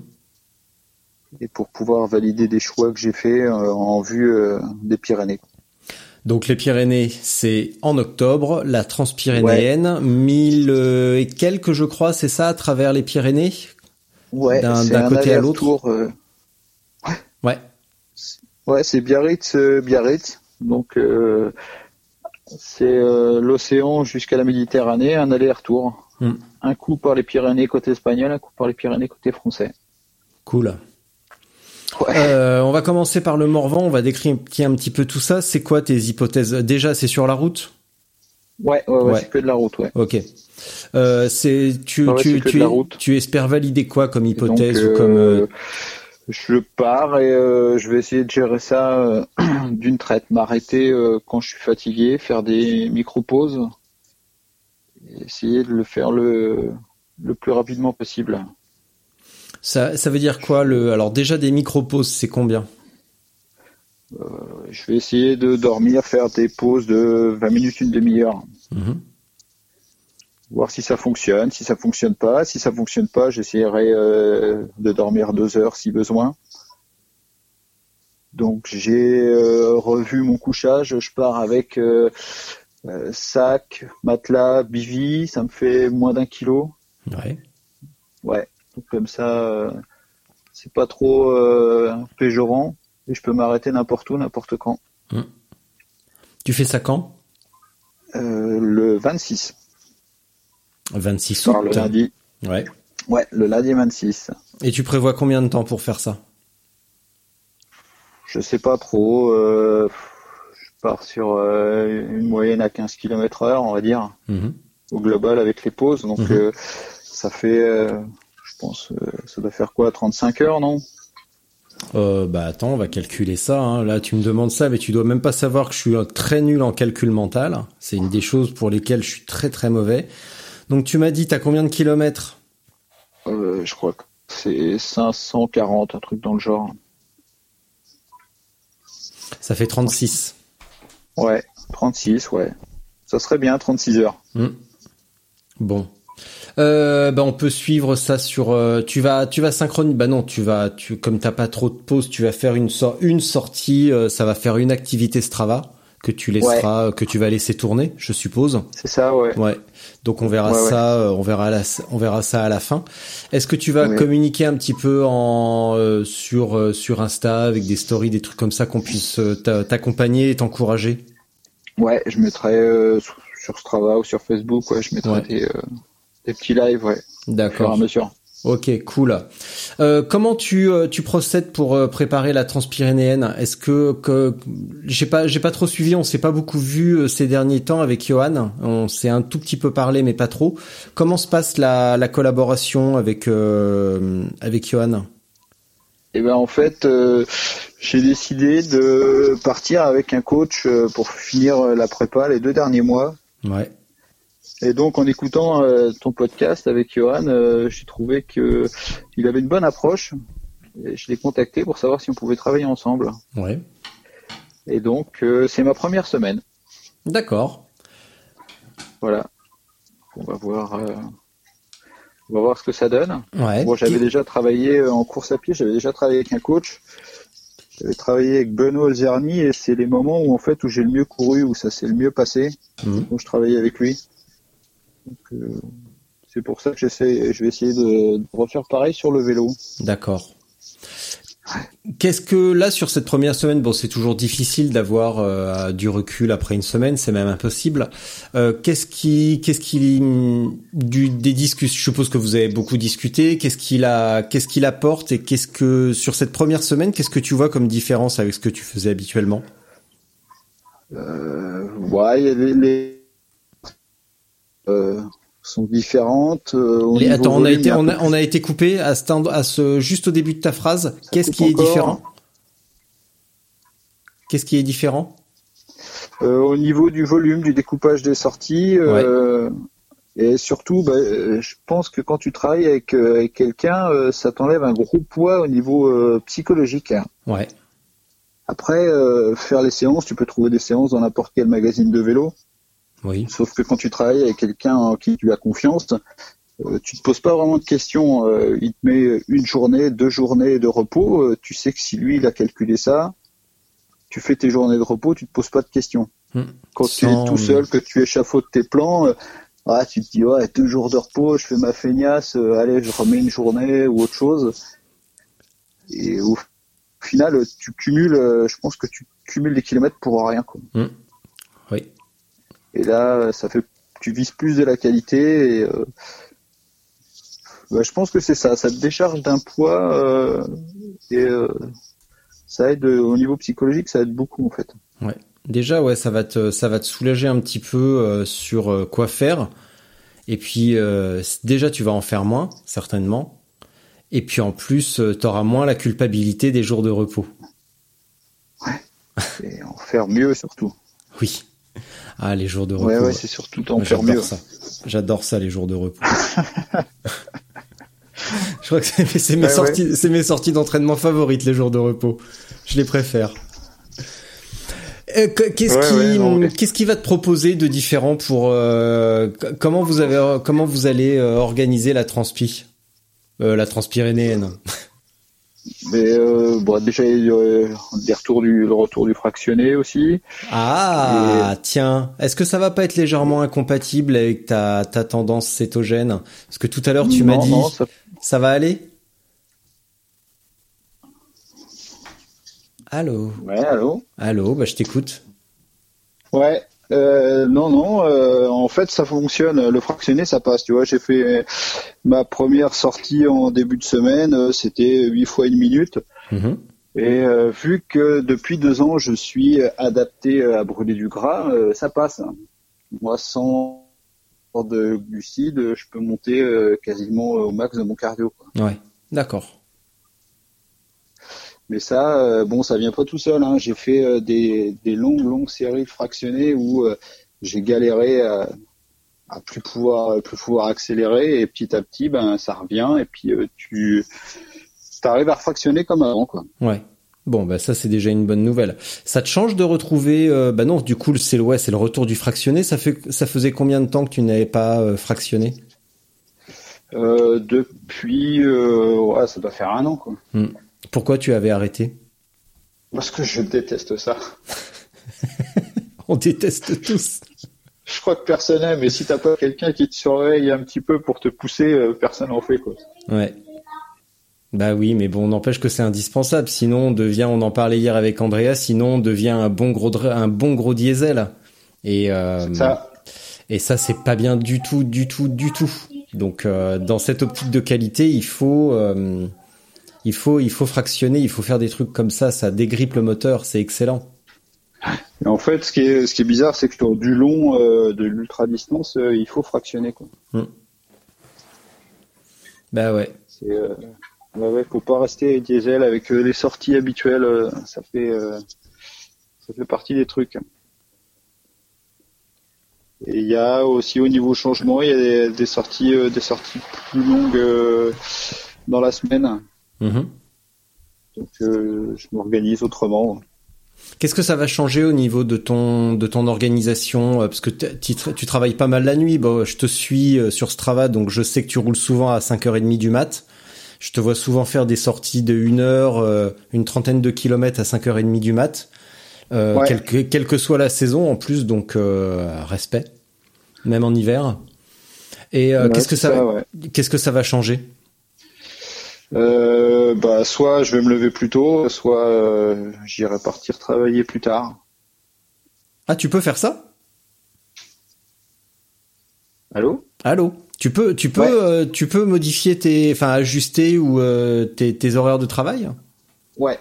et pour pouvoir valider des choix que j'ai faits euh, en vue des Pyrénées. Donc les Pyrénées, c'est en octobre, la Transpyrénéenne, 1000 euh, et quelques je crois, c'est ça, à travers les Pyrénées? Ouais, D'un- côté à l'autre? euh, Ouais. Ouais, c'est Biarritz, Biarritz. Donc c'est euh, l'océan jusqu'à la Méditerranée, un aller-retour. Hmm. Un coup par les Pyrénées côté espagnol, un coup par les Pyrénées côté français. Cool. Ouais. Euh, on va commencer par le Morvan, on va décrire un petit- un petit peu tout ça. C'est quoi tes hypothèses? Déjà, c'est sur la route? Ouais, ouais, ouais, Ouais. c'est que de la route, ouais. Ok. Euh, c'est tu tu tu, tu espères valider quoi comme hypothèse donc, ou comme je pars et euh, je vais essayer de gérer ça euh, d'une traite, m'arrêter euh, quand je suis fatigué, faire des micro-pauses, et essayer de le faire le, le plus rapidement possible. ça ça veut dire quoi le Alors déjà des micro-pauses, c'est combien? Je vais essayer de dormir, faire des pauses de 20 minutes, une demi-heure, Mhm. Voir si ça fonctionne. Si ça fonctionne pas, si ça fonctionne pas, j'essaierai euh, de dormir deux heures si besoin. Donc j'ai euh, revu mon couchage. Je pars avec euh, sac, matelas, bivy. Ça me fait moins d'un kilo. Ouais. Ouais. Donc comme ça, c'est pas trop péjorant et je peux m'arrêter n'importe où, n'importe quand. Tu fais ça quand? Le 26, 26 par le août. lundi. Ouais. Ouais, le lundi 26. Et tu prévois combien de temps pour faire ça? Je sais pas trop. euh, je pars sur euh, une moyenne à 15 km heure, on va dire, Mhm. au global avec les pauses. Donc Mhm. euh, ça fait, je pense, ça doit faire quoi, 35 heures, non? Euh, bah attends, on va calculer ça. hein. Là, tu me demandes ça, mais tu dois même pas savoir que je suis très nul en calcul mental. C'est une des choses pour lesquelles je suis très très mauvais. Donc tu m'as dit, t'as combien de kilomètres? Euh, Je crois que c'est 540, un truc dans le genre. Ça fait 36. Ouais, 36, ouais. Ça serait bien, 36 heures. Bon. Euh, bah on peut suivre ça sur. euh, tu vas, tu vas synchroniser. Bah non, tu vas, tu comme t'as pas trop de pause, tu vas faire une sor- une sortie. euh, ça va faire une activité Strava que tu laisseras, que tu vas laisser tourner, je suppose. C'est ça, ouais. Ouais. Donc on verra Ouais, ça, euh, on verra la, on verra ça à la fin. Est-ce que tu vas communiquer un petit peu en euh, sur euh, sur Insta avec des stories, des trucs comme ça qu'on puisse euh, t'a- t'accompagner et t'encourager? Ouais, je mettrai euh, sur- Strava ou sur Facebook, ouais, je mettrai des, euh, des petits lives, ouais, D'accord. Ok, cool. Euh, comment tu euh, tu procèdes pour euh, préparer la Transpyrénéenne? Est-ce que que j'ai pas j'ai pas trop suivi, on s'est pas beaucoup vu euh, ces derniers temps avec Johan. On s'est un tout petit peu parlé, mais pas trop. Comment se passe la la collaboration avec euh, avec Johan? Et ben en fait, euh, j'ai décidé de partir avec un coach pour finir la prépa les deux derniers mois. Ouais. Et donc en écoutant euh, ton podcast avec Johan, euh, j'ai trouvé que il avait une bonne approche. Et je l'ai contacté pour savoir si on pouvait travailler ensemble. Ouais. Et donc euh, c'est ma première semaine. D'accord. Voilà. On va voir. on va voir ce que ça donne. Ouais. Bon, j'avais déjà travaillé en course à pied, j'avais déjà travaillé avec un coach. J'avais travaillé avec Benoît Olzerny et c'est les moments où en fait où j'ai le mieux couru, où ça s'est le mieux passé, Mhm. où je travaillais avec lui. Euh, c'est pour ça que j'essaie, je vais essayer de, de refaire pareil sur le vélo. D'accord. Qu'est-ce que là sur cette première semaine, bon c'est toujours difficile d'avoir euh, du recul après une semaine, c'est même impossible. Euh, qu'est-ce qui, qu'est-ce qui, du, des discussions, je suppose que vous avez beaucoup discuté. Qu'est-ce qu'il a, qu'est-ce qu'il apporte et qu'est-ce que sur cette première semaine, qu'est-ce que tu vois comme différence avec ce que tu faisais habituellement? Euh, ouais, les, les- sont différentes. euh, au Les- niveau Attends, on a été, a un on peu a, on a été coupé à ce, à ce juste au début de ta phrase. Qu'est-ce qui est différent? Qu'est-ce qui est différent? Euh, au niveau du volume, du découpage des sorties, euh, et surtout, bah, euh, je pense que quand tu travailles avec, euh, avec quelqu'un, euh, ça t'enlève un gros poids au niveau euh, psychologique. hein. Ouais. Après, euh, faire les séances, tu peux trouver des séances dans n'importe quel magazine de vélo, Oui. sauf que quand tu travailles avec quelqu'un en qui tu as confiance, euh, tu te poses pas vraiment de questions. Euh, il te met une journée, deux journées de repos, euh, tu sais que si lui il a calculé ça, tu fais tes journées de repos, tu te poses pas de questions. Hmm. Quand tu es tout seul, que tu échafaudes tes plans, ah, tu te dis ouais deux jours de repos, je fais ma feignasse, allez je remets une journée ou autre chose. Et au final, tu cumules, je pense que tu cumules les kilomètres pour rien. Quoi. Oui. Et là, ça fait, tu vises plus de la qualité. Et, euh, bah, je pense que c'est ça. Ça te décharge d'un poids euh, et euh, ça aide au niveau psychologique, ça aide beaucoup en fait. Ouais. Déjà, ouais, ça va te, ça va te soulager un petit peu sur quoi faire. Et puis, déjà, tu vas en faire moins, certainement. Et puis, en plus, tu auras moins la culpabilité des jours de repos. Et en faire mieux surtout. Oui. Ah, les jours de repos. Ouais, ouais, c'est surtout en faire mieux. ça. J'adore ça, les jours de repos. Je crois que c'est mes, Ouais, sorties, c'est mes sorties d'entraînement favorites, les jours de repos. Je les préfère. Euh, que- Qu'est-ce Ouais, qui, ouais, non, mais- qu'est-ce qui va te proposer de différent pour euh, comment vous avez comment vous allez euh, organiser la transpi, la transpyrénéenne? Mais euh, bon, déjà il y a des retours du, le retour du fractionné aussi. Ah tiens, est-ce que ça va pas être légèrement incompatible avec ta ta tendance cétogène? Parce que tout à l'heure tu m'as dit non, ça- ça va aller? Allô? Ouais, allô? Allô, bah je t'écoute. Ouais. Euh, non, non. euh, en fait, ça fonctionne. Le fractionné, ça passe. Tu vois, j'ai fait ma première sortie en début de semaine. euh, C'était huit fois une minute. Mhm. Et euh, vu que depuis deux ans, je suis adapté à brûler du gras, ça passe. Moi, sans de glucides, je peux monter quasiment au max de mon cardio. quoi. Ouais, d'accord. Mais ça, euh, bon, ça vient pas tout seul. Hein. J'ai fait euh, des, des longues, longues séries fractionnées où euh, j'ai galéré à, à plus pouvoir, plus pouvoir accélérer et petit à petit, ben, ça revient et puis tu arrives à fractionner comme avant, quoi. Ouais. Bon, bah ça c'est déjà une bonne nouvelle. Ça te change de retrouver Bah non, du coup c'est ouais, c'est le retour du fractionné. Ça fait ça faisait combien de temps que tu n'avais pas fractionné? Depuis, ouais, ça doit faire un an, quoi. Pourquoi tu avais arrêté? Parce que je déteste ça. On déteste tous. Je crois que personne aime, mais si t'as pas quelqu'un qui te surveille un petit peu pour te pousser, euh, personne en fait, quoi. Ouais. Bah oui, mais bon, n'empêche que c'est indispensable. Sinon, on devient, on en parlait hier avec Andrea, sinon on devient un bon gros, un bon gros diesel. Et euh, Ça, Et ça, c'est pas bien du tout, du tout, du tout. Donc, euh, dans cette optique de qualité, il faut, euh, il faut, il faut fractionner, il faut faire des trucs comme ça. Ça dégrippe le moteur, c'est excellent. Et en fait, ce qui est, ce qui est bizarre, c'est que sur du long, euh, de l'ultra distance, euh, il faut fractionner, quoi. Bah ouais. C'est, euh, ouais, ouais, faut pas rester diesel avec euh, les sorties habituelles. ça fait, ça fait partie des trucs. Et il y a aussi au niveau changement, il y a des, des sorties, des sorties plus longues dans la semaine. Mhm. Donc, euh, je m'organise autrement. Qu'est-ce que ça va changer au niveau de ton, de ton organisation euh, Parce que tu, tra- tu travailles pas mal la nuit. Bon, je te suis euh, sur Strava, donc je sais que tu roules souvent à 5h30 du mat. Je te vois souvent faire des sorties de 1 heure, euh, une trentaine de kilomètres à 5h30 du mat. Euh, Ouais. quelle, que, quelle que soit la saison en plus, donc euh, respect, même en hiver. Et euh, Ouais, qu'est-ce que ça, ça, va- ouais. qu'est-ce que ça va changer? Euh, bah, soit je vais me lever plus tôt, soit euh, j'irai partir travailler plus tard. Ah, tu peux faire ça? Allô? Allô? Tu peux, tu peux, Ouais. euh, tu peux modifier tes, enfin ajuster ou euh, tes, tes horaires de travail? Ouais.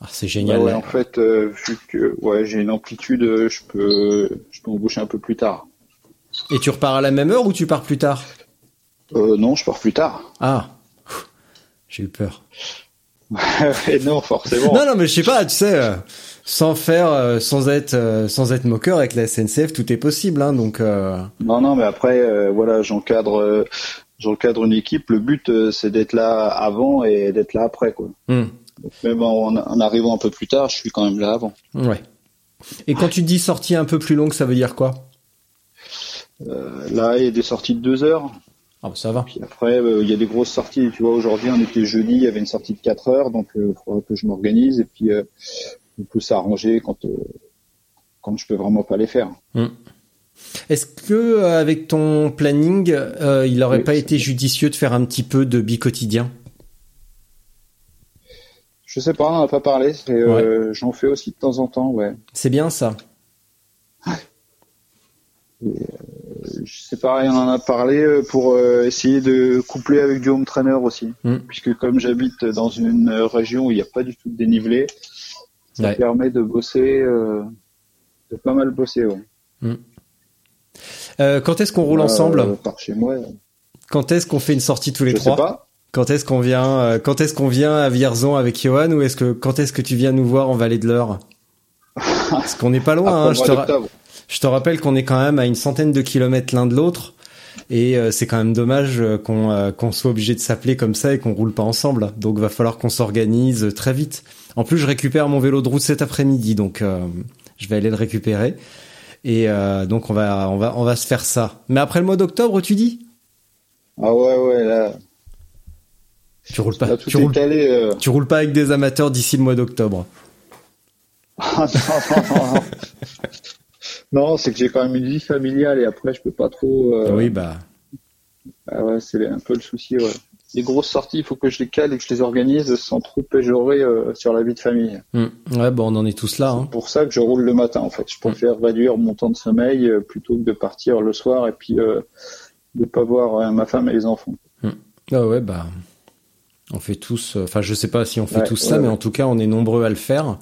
ah, C'est Bah génial. ouais, là. en fait, euh, vu que ouais, j'ai une amplitude, je peux, je peux embaucher un peu plus tard. Et tu repars à la même heure ou tu pars plus tard? Euh, non, je pars plus tard. Ah, j'ai eu peur. Et non, forcément. Non, non, mais je sais pas, tu sais, euh, sans faire, euh, sans être, euh, sans être moqueur avec la SNCF, tout est possible, hein, donc. Non, non, mais après, voilà, j'encadre, j'encadre une équipe. Le but, c'est d'être là avant et d'être là après, quoi. hmm, Donc, même en, en arrivant un peu plus tard, je suis quand même là avant. ouais. Et quand tu dis sortie un peu plus longue, ça veut dire quoi? Là, il y a des sorties de deux heures. Ah, bah, ça va. Puis après, euh, il y a des grosses sorties. Tu vois, aujourd'hui, on était jeudi, il y avait une sortie de 4 heures, donc il faudra que je m'organise et puis euh, on peut s'arranger quand euh, quand je peux vraiment pas les faire. Est-ce que euh, avec ton planning, euh, il aurait Oui, pas été judicieux de faire un petit peu de bi-quotidien Je sais pas, on n'en a pas parlé. euh, J'en fais aussi de temps en temps, ouais. C'est bien ça. C'est pareil, on en a parlé euh, pour euh, essayer de coupler avec du home trainer aussi. Mm. Puisque comme j'habite dans une région où il n'y a pas du tout de dénivelé, ça Ouais. permet de bosser, euh, de pas mal bosser. Ouais. Euh, quand est-ce qu'on roule Euh, ensemble? Par chez moi, Quand est-ce qu'on fait une sortie tous les je trois? sais pas. Quand est-ce qu'on vient euh, Quand est-ce qu'on vient à Vierzon avec Johan ou est-ce que quand est-ce que tu viens nous voir en Vallée de l'Eure? Parce qu'on n'est pas loin. Après hein, je, te. Je te rappelle qu'on est quand même à une centaine de kilomètres l'un de l'autre et euh, c'est quand même dommage euh, qu'on euh, qu'on soit obligé de s'appeler comme ça et qu'on roule pas ensemble. Donc va falloir qu'on s'organise très vite. En plus, je récupère mon vélo de route cet après-midi, donc euh, je vais aller le récupérer. Et euh, donc on va on va on va se faire ça. Mais après le mois d'octobre, tu dis? Ah ouais, ouais, là, Tu roules pas. là tu roules calé. euh. Tu roules pas avec des amateurs d'ici le mois d'octobre. Ah, non, non, non. Non, c'est que j'ai quand même une vie familiale et après je peux pas trop. euh, Oui, bah. Ah ouais, c'est un peu le souci. Ouais. Les grosses sorties, il faut que je les cale et que je les organise sans trop péjorer euh, sur la vie de famille. hmm. Ouais, bon, on en est tous là. Hein. C'est pour ça que je roule le matin en fait. Je préfère réduire mon temps de sommeil euh, plutôt que de partir le soir et puis euh, de pas voir ma femme et les enfants. Ah ouais, bah. On fait tous. Enfin, je sais pas si on fait Ouais, tous ça, mais en tout cas, on est nombreux à le faire.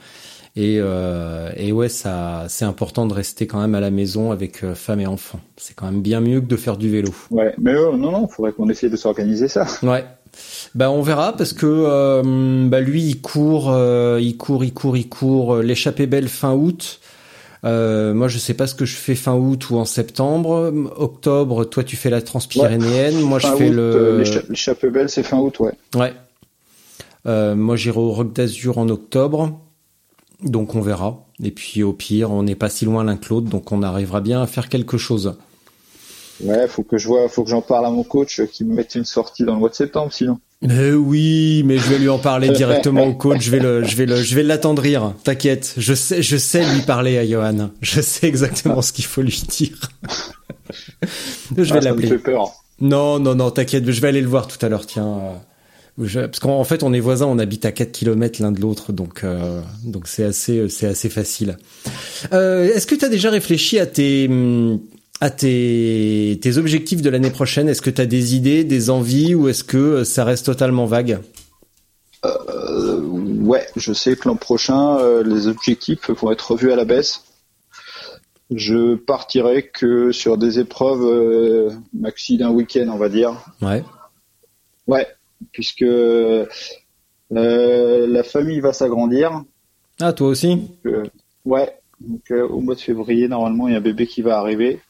Et, euh, et ouais, ça, c'est important de rester quand même à la maison avec euh, femme et enfants. C'est quand même bien mieux que de faire du vélo. Ouais, mais euh, non, non, faudrait qu'on essaie de s'organiser ça. Ouais. Bah on verra parce que euh, bah lui il court, il court, il court, il court. L'échappée belle fin août. Euh, moi je sais pas ce que je fais fin août ou en septembre. Octobre, toi tu fais la Transpyrénéenne. Moi je fais août, le. l'écha- l'échappée belle, c'est fin août, ouais. Ouais. Euh, moi j'irai au Rock d'Azur en octobre. Donc on verra. Et puis au pire, on n'est pas si loin l'un que l'autre, donc on arrivera bien à faire quelque chose. Ouais, faut que je vois, faut que j'en parle à mon coach euh, qui me mette une sortie dans le mois de septembre, sinon. Mais oui, mais je vais lui en parler directement au coach. Je vais le, je vais le, je vais l'attendrir. T'inquiète. Je sais, je sais lui parler à Johan. Je sais exactement ce qu'il faut lui dire. je vais Ah, ça me l'appeler. fait peur. Non, non, non, t'inquiète. Je vais aller le voir tout à l'heure. Tiens. Euh, je- parce qu'en en fait, on est voisins. On habite à 4 kilomètres l'un de l'autre, donc, euh, donc c'est assez, c'est assez facile. Euh, Est-ce que tu as déjà réfléchi à tes, à tes, tes objectifs de l'année prochaine? Est-ce que tu as des idées, des envies, ou est-ce que euh, ça reste totalement vague? Euh, ouais, je sais que l'an prochain, euh, les objectifs vont être revus à la baisse. Je partirai que sur des épreuves euh, maxi d'un week-end, on va dire. Ouais. Ouais, puisque euh, la famille va s'agrandir. Ah, toi aussi? Euh, ouais, donc euh, au mois de février, normalement, il y a un bébé qui va arriver.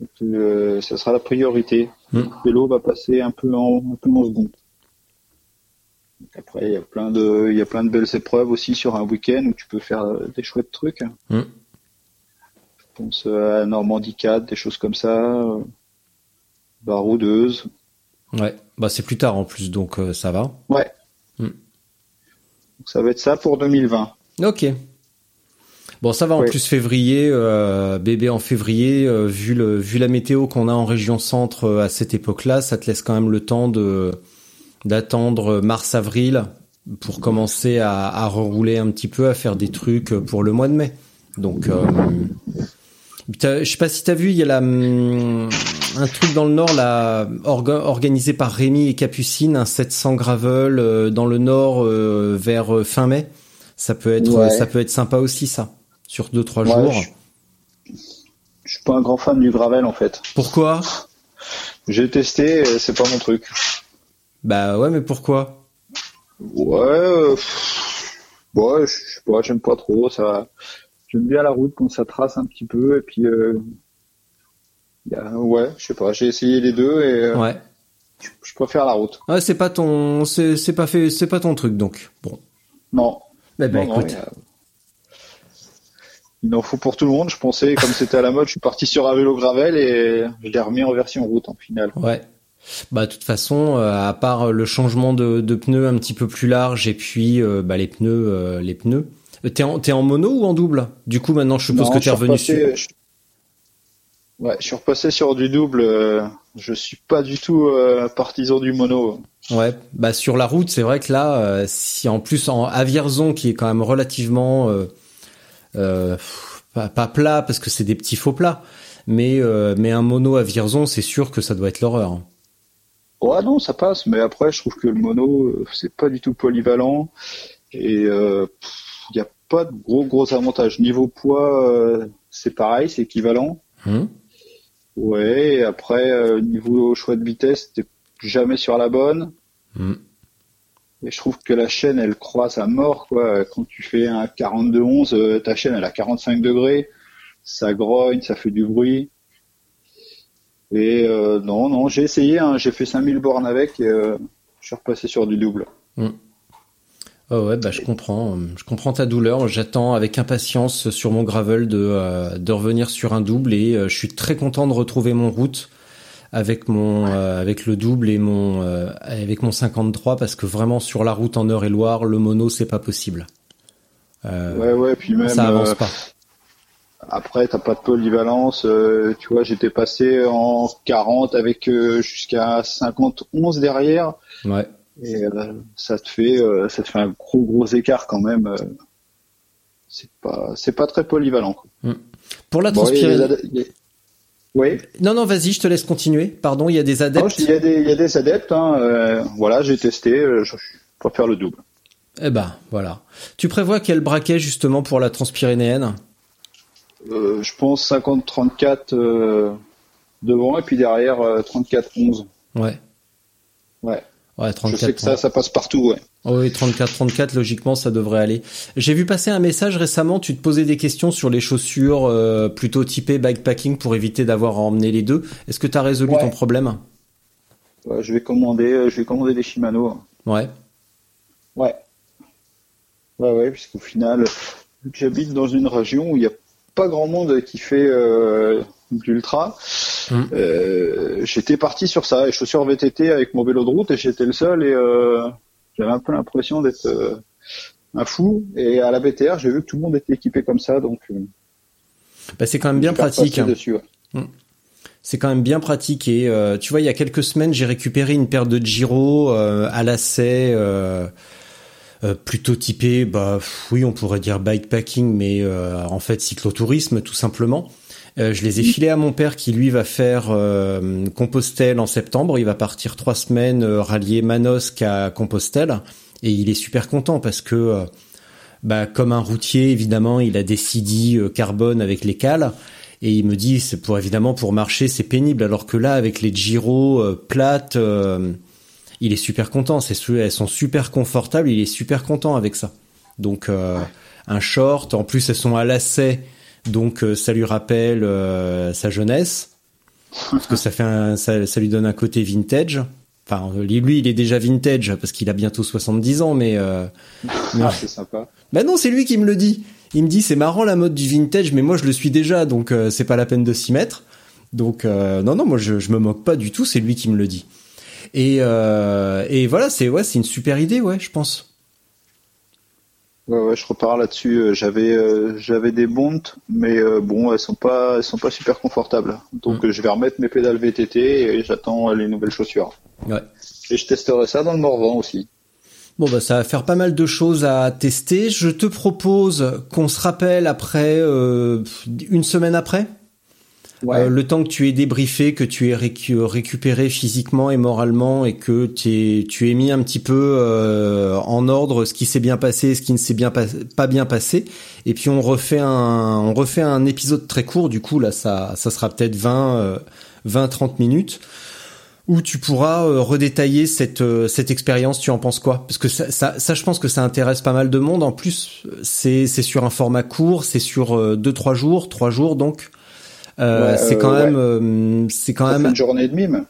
Donc, ça sera la priorité. Mm. Le vélo va passer un peu en, un peu en second. Donc après, il y a plein de, il y a plein de belles épreuves aussi sur un week-end où tu peux faire des chouettes trucs. Mm. Je pense à Normandie 4, des choses comme ça. Baroudeuse. Ouais. Bah, c'est plus tard en plus, donc euh, ça va. Ouais. Mm. Donc, ça va être ça pour 2020. Ok. Bon, ça va en plus février, euh, bébé en février, euh, vu le vu la météo qu'on a en région centre à cette époque-là, ça te laisse quand même le temps de d'attendre mars-avril pour commencer à, à rerouler un petit peu, à faire des trucs pour le mois de mai. Donc, je sais pas si t'as vu, il y a la, hum, un truc dans le nord là, orga- organisé par Rémi et Capucine, un 700 gravel euh, dans le nord euh, vers euh, fin mai. Ça peut être, Ouais. ça peut être sympa aussi ça, sur deux trois Ouais, jours. je- Je suis pas un grand fan du gravel en fait. Pourquoi? J'ai testé, c'est pas mon truc. Bah ouais, mais pourquoi? Ouais, euh, ouais, je sais pas, j'aime pas trop ça. J'aime bien la route quand ça trace un petit peu et puis euh, y a- ouais, je sais pas, j'ai essayé les deux et euh, Ouais. je préfère la route. Ouais, c'est pas ton, c'est c'est pas fait, c'est pas ton truc donc. Bon. Non, Eh ben non, écoute. il en faut pour tout le monde. Je pensais, comme c'était à la mode, je suis parti sur un vélo gravel et je l'ai remis en version route en finale. Ouais. Bah de toute façon, euh, à part le changement de, de pneus un petit peu plus large et puis euh, bah les pneus, euh, les pneus. T'es en, mono ou en double? Du coup, maintenant, je suppose Non, que t'es revenu repassé- sur. je- Ouais, je suis repassé sur du double. euh, Je suis pas du tout euh, partisan du mono. Ouais, bah sur la route, c'est vrai que là, euh, si en plus en Avierzon, qui est quand même relativement euh, pas, pas plat parce que c'est des petits faux plats, mais mais un mono à Vierzon, c'est sûr que ça doit être l'horreur. Ouais, non, ça passe, mais après, je trouve que le mono, c'est pas du tout polyvalent et il n'y a pas de gros gros avantages. Niveau poids, euh, c'est pareil, c'est équivalent. Hum Ouais, après, euh, niveau choix de vitesse, t'es jamais sur la bonne. Hum. Et je trouve que la chaîne, elle croise à mort, quoi. Quand tu fais un 42-11, euh, ta chaîne, elle a 45 degrés. Ça grogne, ça fait du bruit. Et non, non, j'ai essayé, hein, j'ai fait 5000 bornes avec et je suis repassé sur du double. Oh ouais, bah je comprends, je comprends ta douleur. J'attends avec impatience sur mon gravel de euh, de revenir sur un double et euh, je suis très content de retrouver mon route avec mon euh, avec le double et mon euh, avec mon 53 parce que vraiment sur la route en Eure-et-Loire, le mono c'est pas possible. Euh, Ouais, ouais, puis même ça avance euh, pas. après, t'as pas de polyvalence. euh, tu vois, j'étais passé en 40 avec euh, jusqu'à 51 derrière. Ouais. Et euh, ça te fait euh, ça te fait un gros gros écart quand même. euh. c'est pas c'est pas très polyvalent. Quoi. Pour la transpirer. Oui. Non non, vas-y, je te laisse continuer. Pardon, il y a des adeptes. il y a des il y a des adeptes. Hein, euh, voilà, j'ai testé. euh, je, préfère le double. Eh ben, voilà. Tu prévois quel braquet justement pour la transpyrénéenne Euh, je pense 50-34 euh, devant et puis derrière euh, 34-11. Ouais. Ouais. Ouais, Je 34. sais que ça ça passe partout. Ouais. Oh oui, 34-34, logiquement, ça devrait aller. J'ai vu passer un message récemment, tu te posais des questions sur les chaussures euh, plutôt typées bikepacking pour éviter d'avoir à emmener les deux. Est-ce que tu as résolu Ouais. ton problème? Ouais, je vais commander euh, je vais commander des Shimano. Ouais. Ouais. Ouais, ouais, puisqu'au final, vu que j'habite dans une région où il n'y a pas grand monde qui fait euh, de l'ultra, Mm. euh, j'étais parti sur ça, les chaussures VTT avec mon vélo de route, et j'étais le seul, et euh, j'avais un peu l'impression d'être euh, un fou. Et à la BTR, j'ai vu que tout le monde était équipé comme ça, donc euh, Bah, c'est quand même bien pratique. hein. Dessus, ouais. C'est quand même bien pratique. Et euh, tu vois, il y a quelques semaines, j'ai récupéré une paire de Giro euh, à lacet, euh, euh, plutôt typée, bah oui, on pourrait dire bikepacking, mais euh, en fait cyclotourisme tout simplement. Euh, je les ai filés à mon père qui lui va faire euh, Compostelle en septembre. Il va partir trois semaines euh, rallier Manosque à Compostelle et il est super content parce que bah, comme un routier, évidemment, il a des CD carbone avec les cales. Et il me dit, c'est pour évidemment pour marcher, c'est pénible. Alors que là, avec les Giro euh, plates, il est super content. Elles sont super confortables. Il est super content avec ça. Donc euh, un short. En plus, elles sont à lacet, donc euh, ça lui rappelle euh, sa jeunesse parce que ça fait un, ça, ça lui donne un côté vintage. Enfin, lui, lui, il est déjà vintage parce qu'il a bientôt 70 ans, mais euh, mais- Ah, c'est sympa. bah non, c'est lui qui me le dit. Il me dit c'est marrant la mode du vintage, mais moi je le suis déjà, donc euh, c'est pas la peine de s'y mettre. Donc euh, non non, moi je, je me moque pas du tout, c'est lui qui me le dit. Et euh, et voilà, c'est ouais, c'est une super idée, ouais, je pense. Ouais, ouais, je repars là-dessus. Euh, J'avais, euh, j'avais des bonds, mais euh, bon, elles sont pas, elles sont pas super confortables. Donc, euh, je vais remettre mes pédales VTT et j'attends euh, les nouvelles chaussures. Ouais. Et je testerai ça dans le Morvan aussi. Bon bah ça va faire pas mal de choses à tester. Je te propose qu'on se rappelle après euh, une semaine après? Euh, le temps que tu aies débriefé, que tu récu- récupéré physiquement et moralement et que t'aies- tu aies mis un petit peu euh, en ordre ce qui s'est bien passé, ce qui ne s'est bien pas, pas bien passé. Et puis on refait un, on refait un épisode très court. Du coup là, ça, ça sera peut-être 20, euh, 20, 30 minutes où tu pourras euh, redétailler cette euh, cette expérience. Tu en penses quoi? Parce que ça, ça, ça, je pense que ça intéresse pas mal de monde. En plus, c'est c'est sur un format court, c'est sur euh, deux trois jours, trois jours donc. Euh, Ouais, c'est euh, quand ouais. même, euh, c'est quand même. une journée et demie même.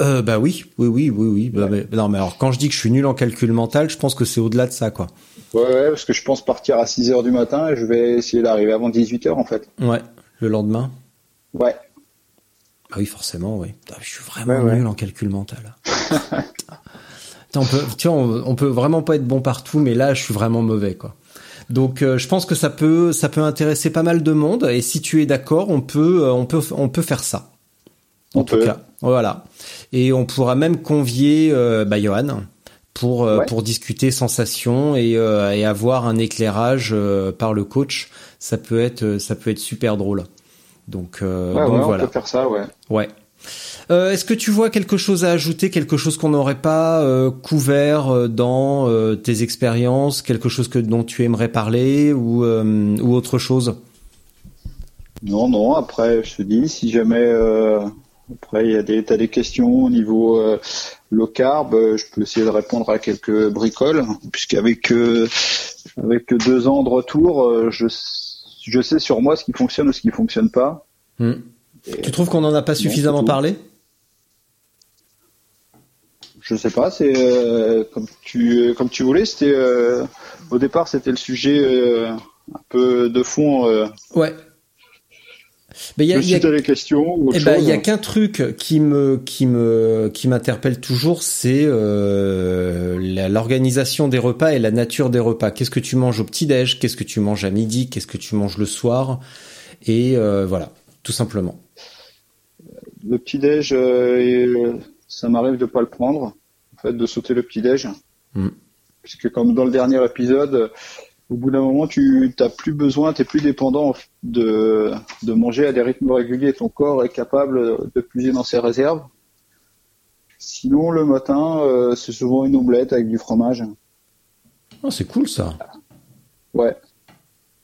Euh, bah oui, oui, oui, oui, oui. Bah, mais- non, mais alors quand je dis que je suis nul en calcul mental, je pense que c'est au-delà de ça, quoi. Ouais, ouais, parce que je pense partir à 6 heures du matin et je vais essayer d'arriver avant 18 heures en fait. Ouais, le lendemain. Ouais. Ah oui, forcément, oui. Putain, je suis vraiment Ouais, ouais. nul en calcul mental. Putain, on peut, tu vois, on, on peut vraiment pas être bon partout, mais là, je suis vraiment mauvais, quoi. Donc, euh, je pense que ça peut, ça peut intéresser pas mal de monde. Et si tu es d'accord, on peut, euh, on peut, on peut faire ça. en On tout peut. cas. Voilà. Et on pourra même convier euh, bah, Johan pour euh, Ouais. pour discuter sensations et, euh, et avoir un éclairage euh, par le coach. Ça peut être ça peut être super drôle. Donc, Ouais, donc ouais, on voilà. peut faire ça, ouais. Ouais. Euh, Est-ce que tu vois quelque chose à ajouter, quelque chose qu'on n'aurait pas euh, couvert euh, dans euh, tes expériences, quelque chose que dont tu aimerais parler ou ou autre chose? Non, non, après, je te dis, si jamais, après, il y a des, t'as des questions au niveau low carb, je peux essayer de répondre à quelques bricoles, puisqu'avec avec deux ans de retour, je, je sais sur moi ce qui fonctionne ou ce qui fonctionne pas. Tu trouves qu'on n'en a pas suffisamment parlé? Je sais pas, c'est euh, comme tu comme tu voulais. C'était euh, au départ, c'était le sujet euh, un peu de fond. Euh, Ouais. Mais il y a, y a- des questions eh ben, il y a qu'un truc qui me qui me qui m'interpelle toujours, c'est euh, l'organisation des repas et la nature des repas. Qu'est-ce que tu manges au petit déj Qu'est-ce que tu manges à midi? Qu'est-ce que tu manges le soir? Et euh, voilà, tout simplement. Le petit déj, euh, euh, ça m'arrive de pas le prendre, en fait, de sauter le petit déj, Mm. puisque comme dans le dernier épisode, au bout d'un moment, tu t'as plus besoin, t'es plus dépendant de de manger à des rythmes réguliers. Ton corps est capable de puiser dans ses réserves. Sinon, le matin, euh, c'est souvent une omelette avec du fromage. Oh, c'est cool ça. Ouais.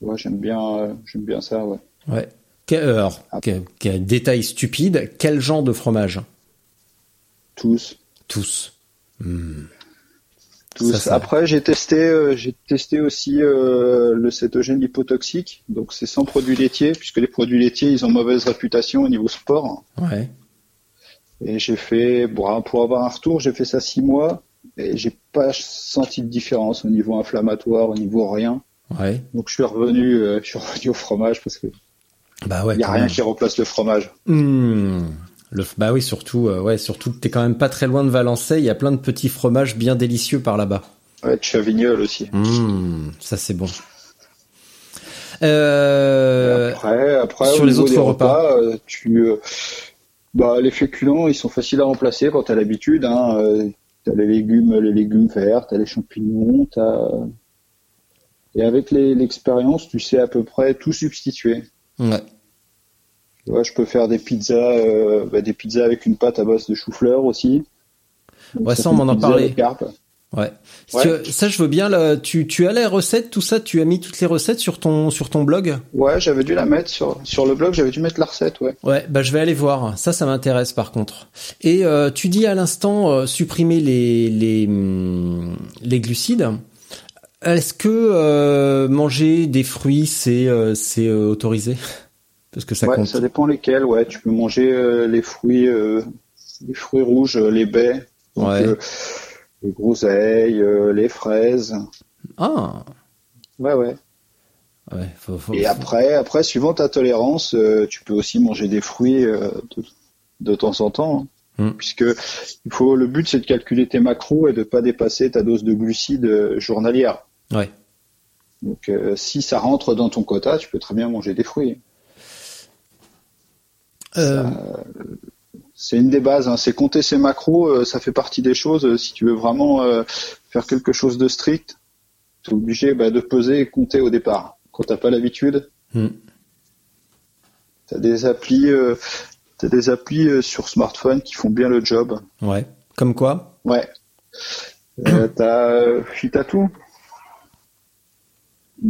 Ouais, j'aime bien, euh, j'aime bien ça, ouais. Ouais. Euh, alors, que- quel détail stupide. Quel genre de fromage? Tous. Tous. Hmm. Tous. Ça, ça- Après, j'ai testé, euh, j'ai testé aussi euh, le cétogène hypotoxique. Donc, c'est sans produits laitiers, puisque les produits laitiers, ils ont mauvaise réputation au niveau sport. Ouais. Et j'ai fait, bon, pour avoir un retour, j'ai fait ça six mois et j'ai pas senti de différence au niveau inflammatoire, au niveau rien. Ouais. Donc, je suis revenu, euh, je suis revenu au fromage parce que Bah ouais. il y a rien même. qui remplace le fromage. Hmm. Le, bah oui, surtout, euh, ouais, surtout, t'es quand même pas très loin de Valençay. Il y a plein de petits fromages bien délicieux par là-bas. Ouais, Chavignol aussi. Hmm, ça c'est bon. Euh, Après, après sur les autres des repas. euh, tu, euh, bah, les féculents, ils sont faciles à remplacer quand t'as l'habitude. Hein, t'as les légumes, les légumes verts, t'as les champignons, t'as et avec l'expérience, tu sais à peu près tout substituer. Ouais. Tu vois, je peux faire des pizzas, euh, bah, des pizzas avec une pâte à base de chou-fleur aussi. Donc, Ouais, ça, on m'en a parlé. Ouais. Si Ouais. ça, je veux bien. Là, tu, tu as les recettes, tout ça. Tu as mis toutes les recettes sur ton sur ton blog? Ouais, j'avais dû la mettre sur sur le blog, j'avais dû mettre la recette, ouais. Ouais, bah je vais aller voir. Ça, ça m'intéresse par contre. Et euh, tu dis à l'instant euh, supprimer les les hum, les glucides. Est-ce que euh, manger des fruits c'est euh, c'est euh, autorisé? Parce que ça ouais, compte. ça dépend lesquels. Ouais, tu peux manger euh, les fruits, les fruits rouges, les baies, donc, Ouais. les groseilles, les fraises. Ah. Ouais, ouais. Ouais. Faut, faut, Et faut- après, après, suivant ta tolérance, tu peux aussi manger des fruits de, de temps en temps, hein. Hmm. puisque il faut. Le but, c'est de calculer tes macros et de pas dépasser ta dose de glucides journalière. Ouais. Donc, euh, si ça rentre dans ton quota, tu peux très bien manger des fruits. Euh, C'est une des bases, hein. c'est compter ses macros, euh, ça fait partie des choses. si tu veux vraiment faire quelque chose de strict, tu es obligé bah, de peser et compter au départ. Quand t'as pas l'habitude, hmm. t'as des applis, t'as des applis sur smartphone qui font bien le job. Ouais. Comme quoi? Ouais. T'as Fitatou.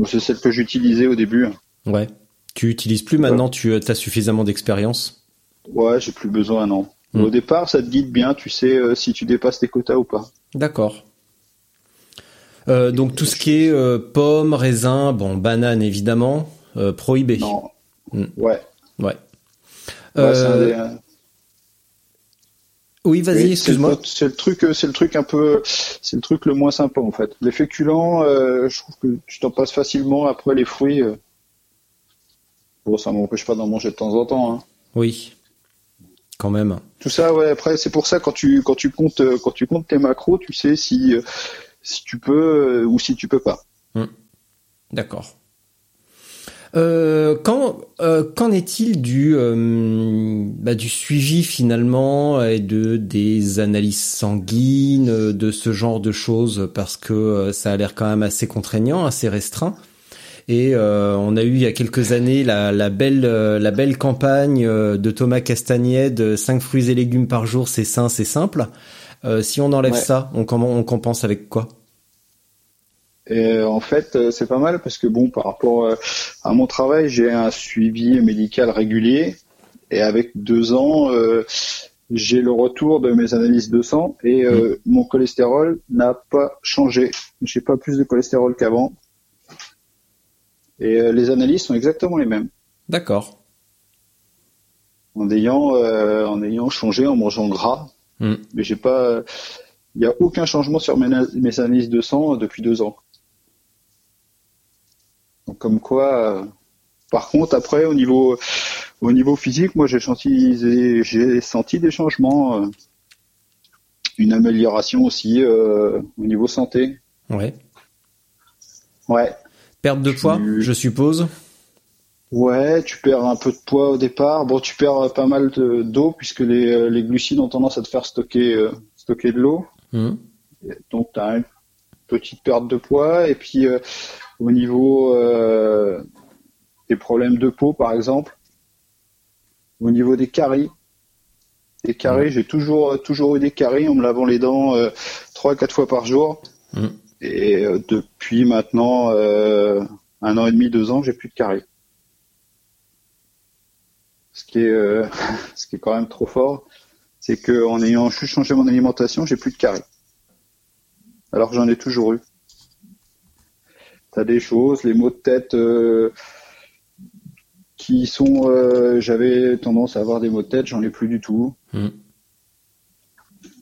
C'est celle que j'utilisais au début. Ouais. Tu utilises plus maintenant. Tu as suffisamment d'expérience. Ouais, j'ai plus besoin, non. Hmm. Au départ, ça te guide bien, tu sais euh, si tu dépasses tes quotas ou pas. D'accord. Euh, donc tout ce qui est euh, pommes, raisins, bon, bananes évidemment, euh, prohibé. Non. Hmm. Ouais. Ouais. Ouais, c'est un Euh, des, euh, oui, vas-y, Oui, excuse-moi. C'est le, truc, euh, c'est le truc un peu, c'est le truc le moins sympa en fait. Les féculents, euh, je trouve que tu t'en passes facilement. Après les fruits, euh, bon, ça m'empêche pas d'en manger de temps en temps. hein. Oui, quand même. Tout ça, ouais. Après, c'est pour ça quand tu quand tu comptes euh, quand tu comptes tes macros, tu sais si si tu peux ou si tu peux pas. D'accord. Euh, quand euh, qu'en est-il du euh, bah, du suivi finalement et de des analyses sanguines, de ce genre de choses? Parce que euh, ça a l'air quand même assez contraignant, assez restreint. Et euh, on a eu il y a quelques années la, la belle euh, la belle campagne euh, de Thomas Castagnède 5 fruits et légumes par jour, c'est sain, c'est simple. Euh, si on enlève Ouais. ça, on, on compense avec quoi? Et en fait, euh, c'est pas mal parce que bon, par rapport euh, à mon travail, j'ai un suivi médical régulier et avec deux ans, euh, j'ai le retour de mes analyses de sang et euh, mon cholestérol n'a pas changé. J'ai pas plus de cholestérol qu'avant. Et euh, les analyses sont exactement les mêmes. D'accord. En ayant, euh, en ayant changé, en mangeant gras, Hmm. mais j'ai pas, il n'y a aucun changement sur mes analyses de sang depuis deux ans. Comme quoi, euh, par contre après au niveau, au niveau physique, moi j'ai senti, j'ai senti des changements, euh, une amélioration aussi euh, au niveau santé. Ouais. Ouais, Perte de poids, Tu- je suppose. ouais, tu perds un peu de poids au départ. Bon, tu perds pas mal de- d'eau puisque les, les glucides ont tendance à te faire stocker, euh, stocker de l'eau. Hmm. Donc, tu as une petite perte de poids. Et puis, au niveau euh, des problèmes de peau, par exemple, au niveau des caries, des caries, j'ai toujours, toujours eu des caries en me lavant les dents euh, trois, quatre fois par jour. Mm. Et euh, depuis maintenant un an et demi, deux ans, j'ai plus de caries. Ce qui est, euh, ce qui est quand même trop fort, c'est que en ayant juste changé mon alimentation, j'ai plus de caries alors que j'en ai toujours eu. Des choses, les maux de tête euh, qui sont, euh, j'avais tendance à avoir des maux de tête, j'en ai plus du tout. Mm.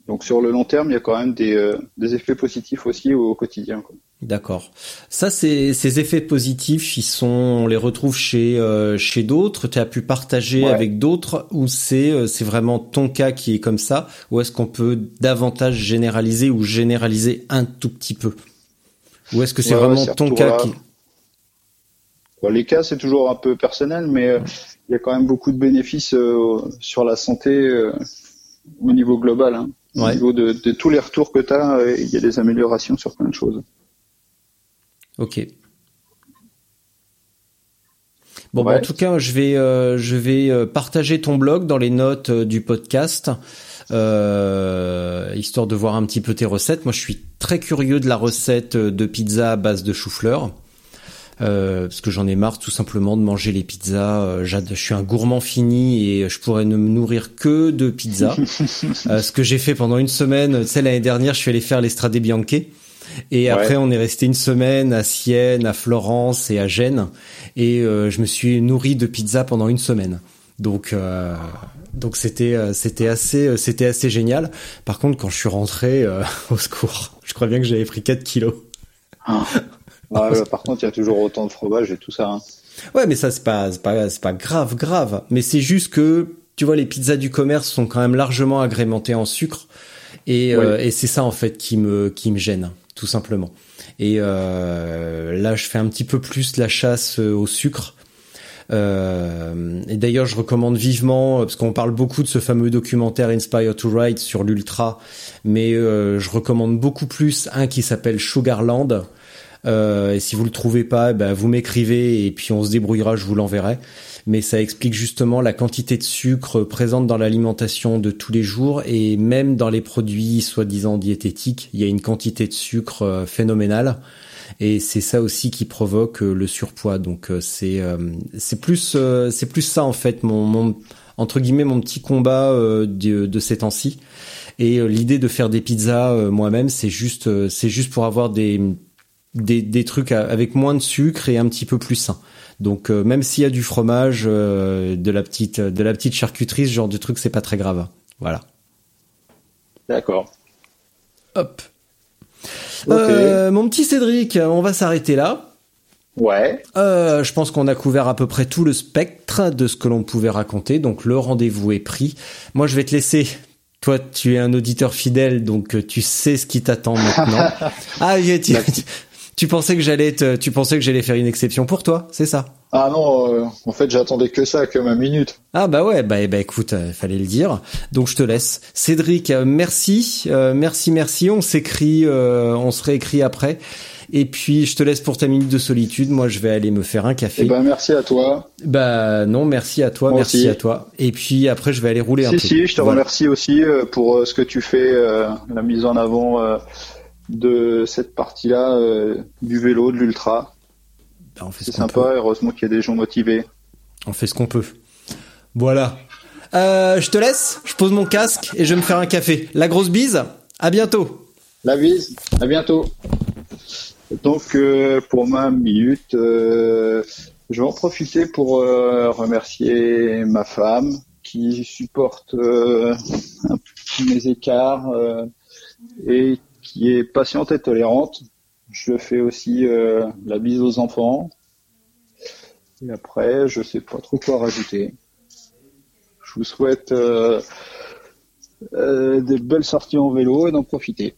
Donc sur le long terme, il y a quand même des, euh, des effets positifs aussi au, quotidien. D'accord. Ça, c'est ces effets positifs, ils sont, on les retrouve chez euh, chez d'autres? Tu as pu partager Ouais. avec d'autres, ou c'est euh, c'est vraiment ton cas qui est comme ça, ou est-ce qu'on peut davantage généraliser ou généraliser un tout petit peu, ou est-ce que c'est Ouais, vraiment ton cas qui Bon, les cas, c'est toujours un peu personnel, mais euh, il y a quand même beaucoup de bénéfices euh, sur la santé euh, au niveau global. Hein. Au Ouais. niveau de, de tous les retours que tu as, il y a des améliorations sur plein de choses. Ok. Bon, bah, en tout cas, je vais, je vais partager ton blog dans les notes du podcast, euh, histoire de voir un petit peu tes recettes. Moi, je suis très curieux de la recette euh, de pizza à base de chou-fleur. Euh, parce que j'en ai marre tout simplement de manger les pizzas. Je suis un gourmand fini et je pourrais ne me nourrir que de pizza. Euh, ce que j'ai fait pendant une semaine, tu sais l'année dernière, je suis allé faire l'Estrade Bianche. Et Ouais. après, on est resté une semaine à Sienne, à Florence et à Gênes. Et euh, je me suis nourri de pizza pendant une semaine. Donc, donc c'était euh, c'était assez euh, c'était assez génial. Par contre, quand je suis rentré, euh, au secours, je crois bien que j'avais pris 4 kilos. Ah, par contre, il y a toujours autant de fromage et tout ça. hein. Ouais, mais ça c'est pas c'est pas c'est pas grave grave. Mais c'est juste que tu vois les pizzas du commerce sont quand même largement agrémentées en sucre et euh, et c'est ça en fait qui me qui me gêne tout simplement. Et euh, là je fais un petit peu plus la chasse au sucre. Euh, et d'ailleurs, je recommande vivement, euh, parce qu'on parle beaucoup de ce fameux documentaire Inspire to Write sur l'ultra, mais euh, je recommande beaucoup plus un qui s'appelle Sugarland. Euh, et si vous le trouvez pas, ben, vous m'écrivez et puis on se débrouillera, je vous l'enverrai. Mais ça explique justement la quantité de sucre présente dans l'alimentation de tous les jours et même dans les produits soi-disant diététiques, il y a une quantité de sucre euh, phénoménale. Et c'est ça aussi qui provoque euh, le surpoids. Donc euh, c'est euh, c'est plus euh, c'est plus ça en fait mon, mon entre guillemets mon petit combat euh, de, de ces temps-ci. Et euh, l'idée de faire des pizzas euh, moi-même, c'est juste euh, c'est juste pour avoir des des, des trucs à- avec moins de sucre et un petit peu plus sain. Donc euh, même s'il y a du fromage, euh, de la petite de la petite charcuterie, ce genre de truc, c'est pas très grave. Voilà. D'accord. Hop. Euh, mon petit Cédric, on va s'arrêter là. Ouais. Euh, je pense qu'on a couvert à peu près tout le spectre de ce que l'on pouvait raconter, donc le rendez-vous est pris. Moi, je vais te laisser. Toi, tu es un auditeur fidèle, donc euh, tu sais ce qui t'attend maintenant. ah, tu, tu, tu pensais que j'allais te, tu pensais que j'allais faire une exception pour toi, c'est ça? Ah non, euh, en fait j'attendais que ça, que ma minute. Ah bah ouais, bah, bah écoute, il fallait le dire. Donc je te laisse. Cédric, merci, merci, merci. On s'écrit, on se réécrit après. Et puis je te laisse pour ta minute de solitude. Moi, je vais aller me faire un café. Eh ben merci à toi. Bah non, merci à toi, merci à toi. Et puis après, je vais aller rouler un peu. Si si, je te remercie aussi euh, pour euh, ce que tu fais, euh, la mise en avant de cette partie-là du vélo, de l'ultra. Bah, C'est sympa. Heureusement qu'il y a des gens motivés. On fait ce qu'on peut. Voilà. je te laisse. Je pose mon casque et je vais me faire un café. La grosse bise. À bientôt. La bise. À bientôt. Donc euh, pour ma minute, euh, je vais en profiter pour euh, remercier ma femme qui supporte mes écarts et qui est patiente et tolérante. Je fais aussi la bise aux enfants. Et après, je sais pas trop quoi rajouter. Je vous souhaite des belles sorties en vélo et d'en profiter.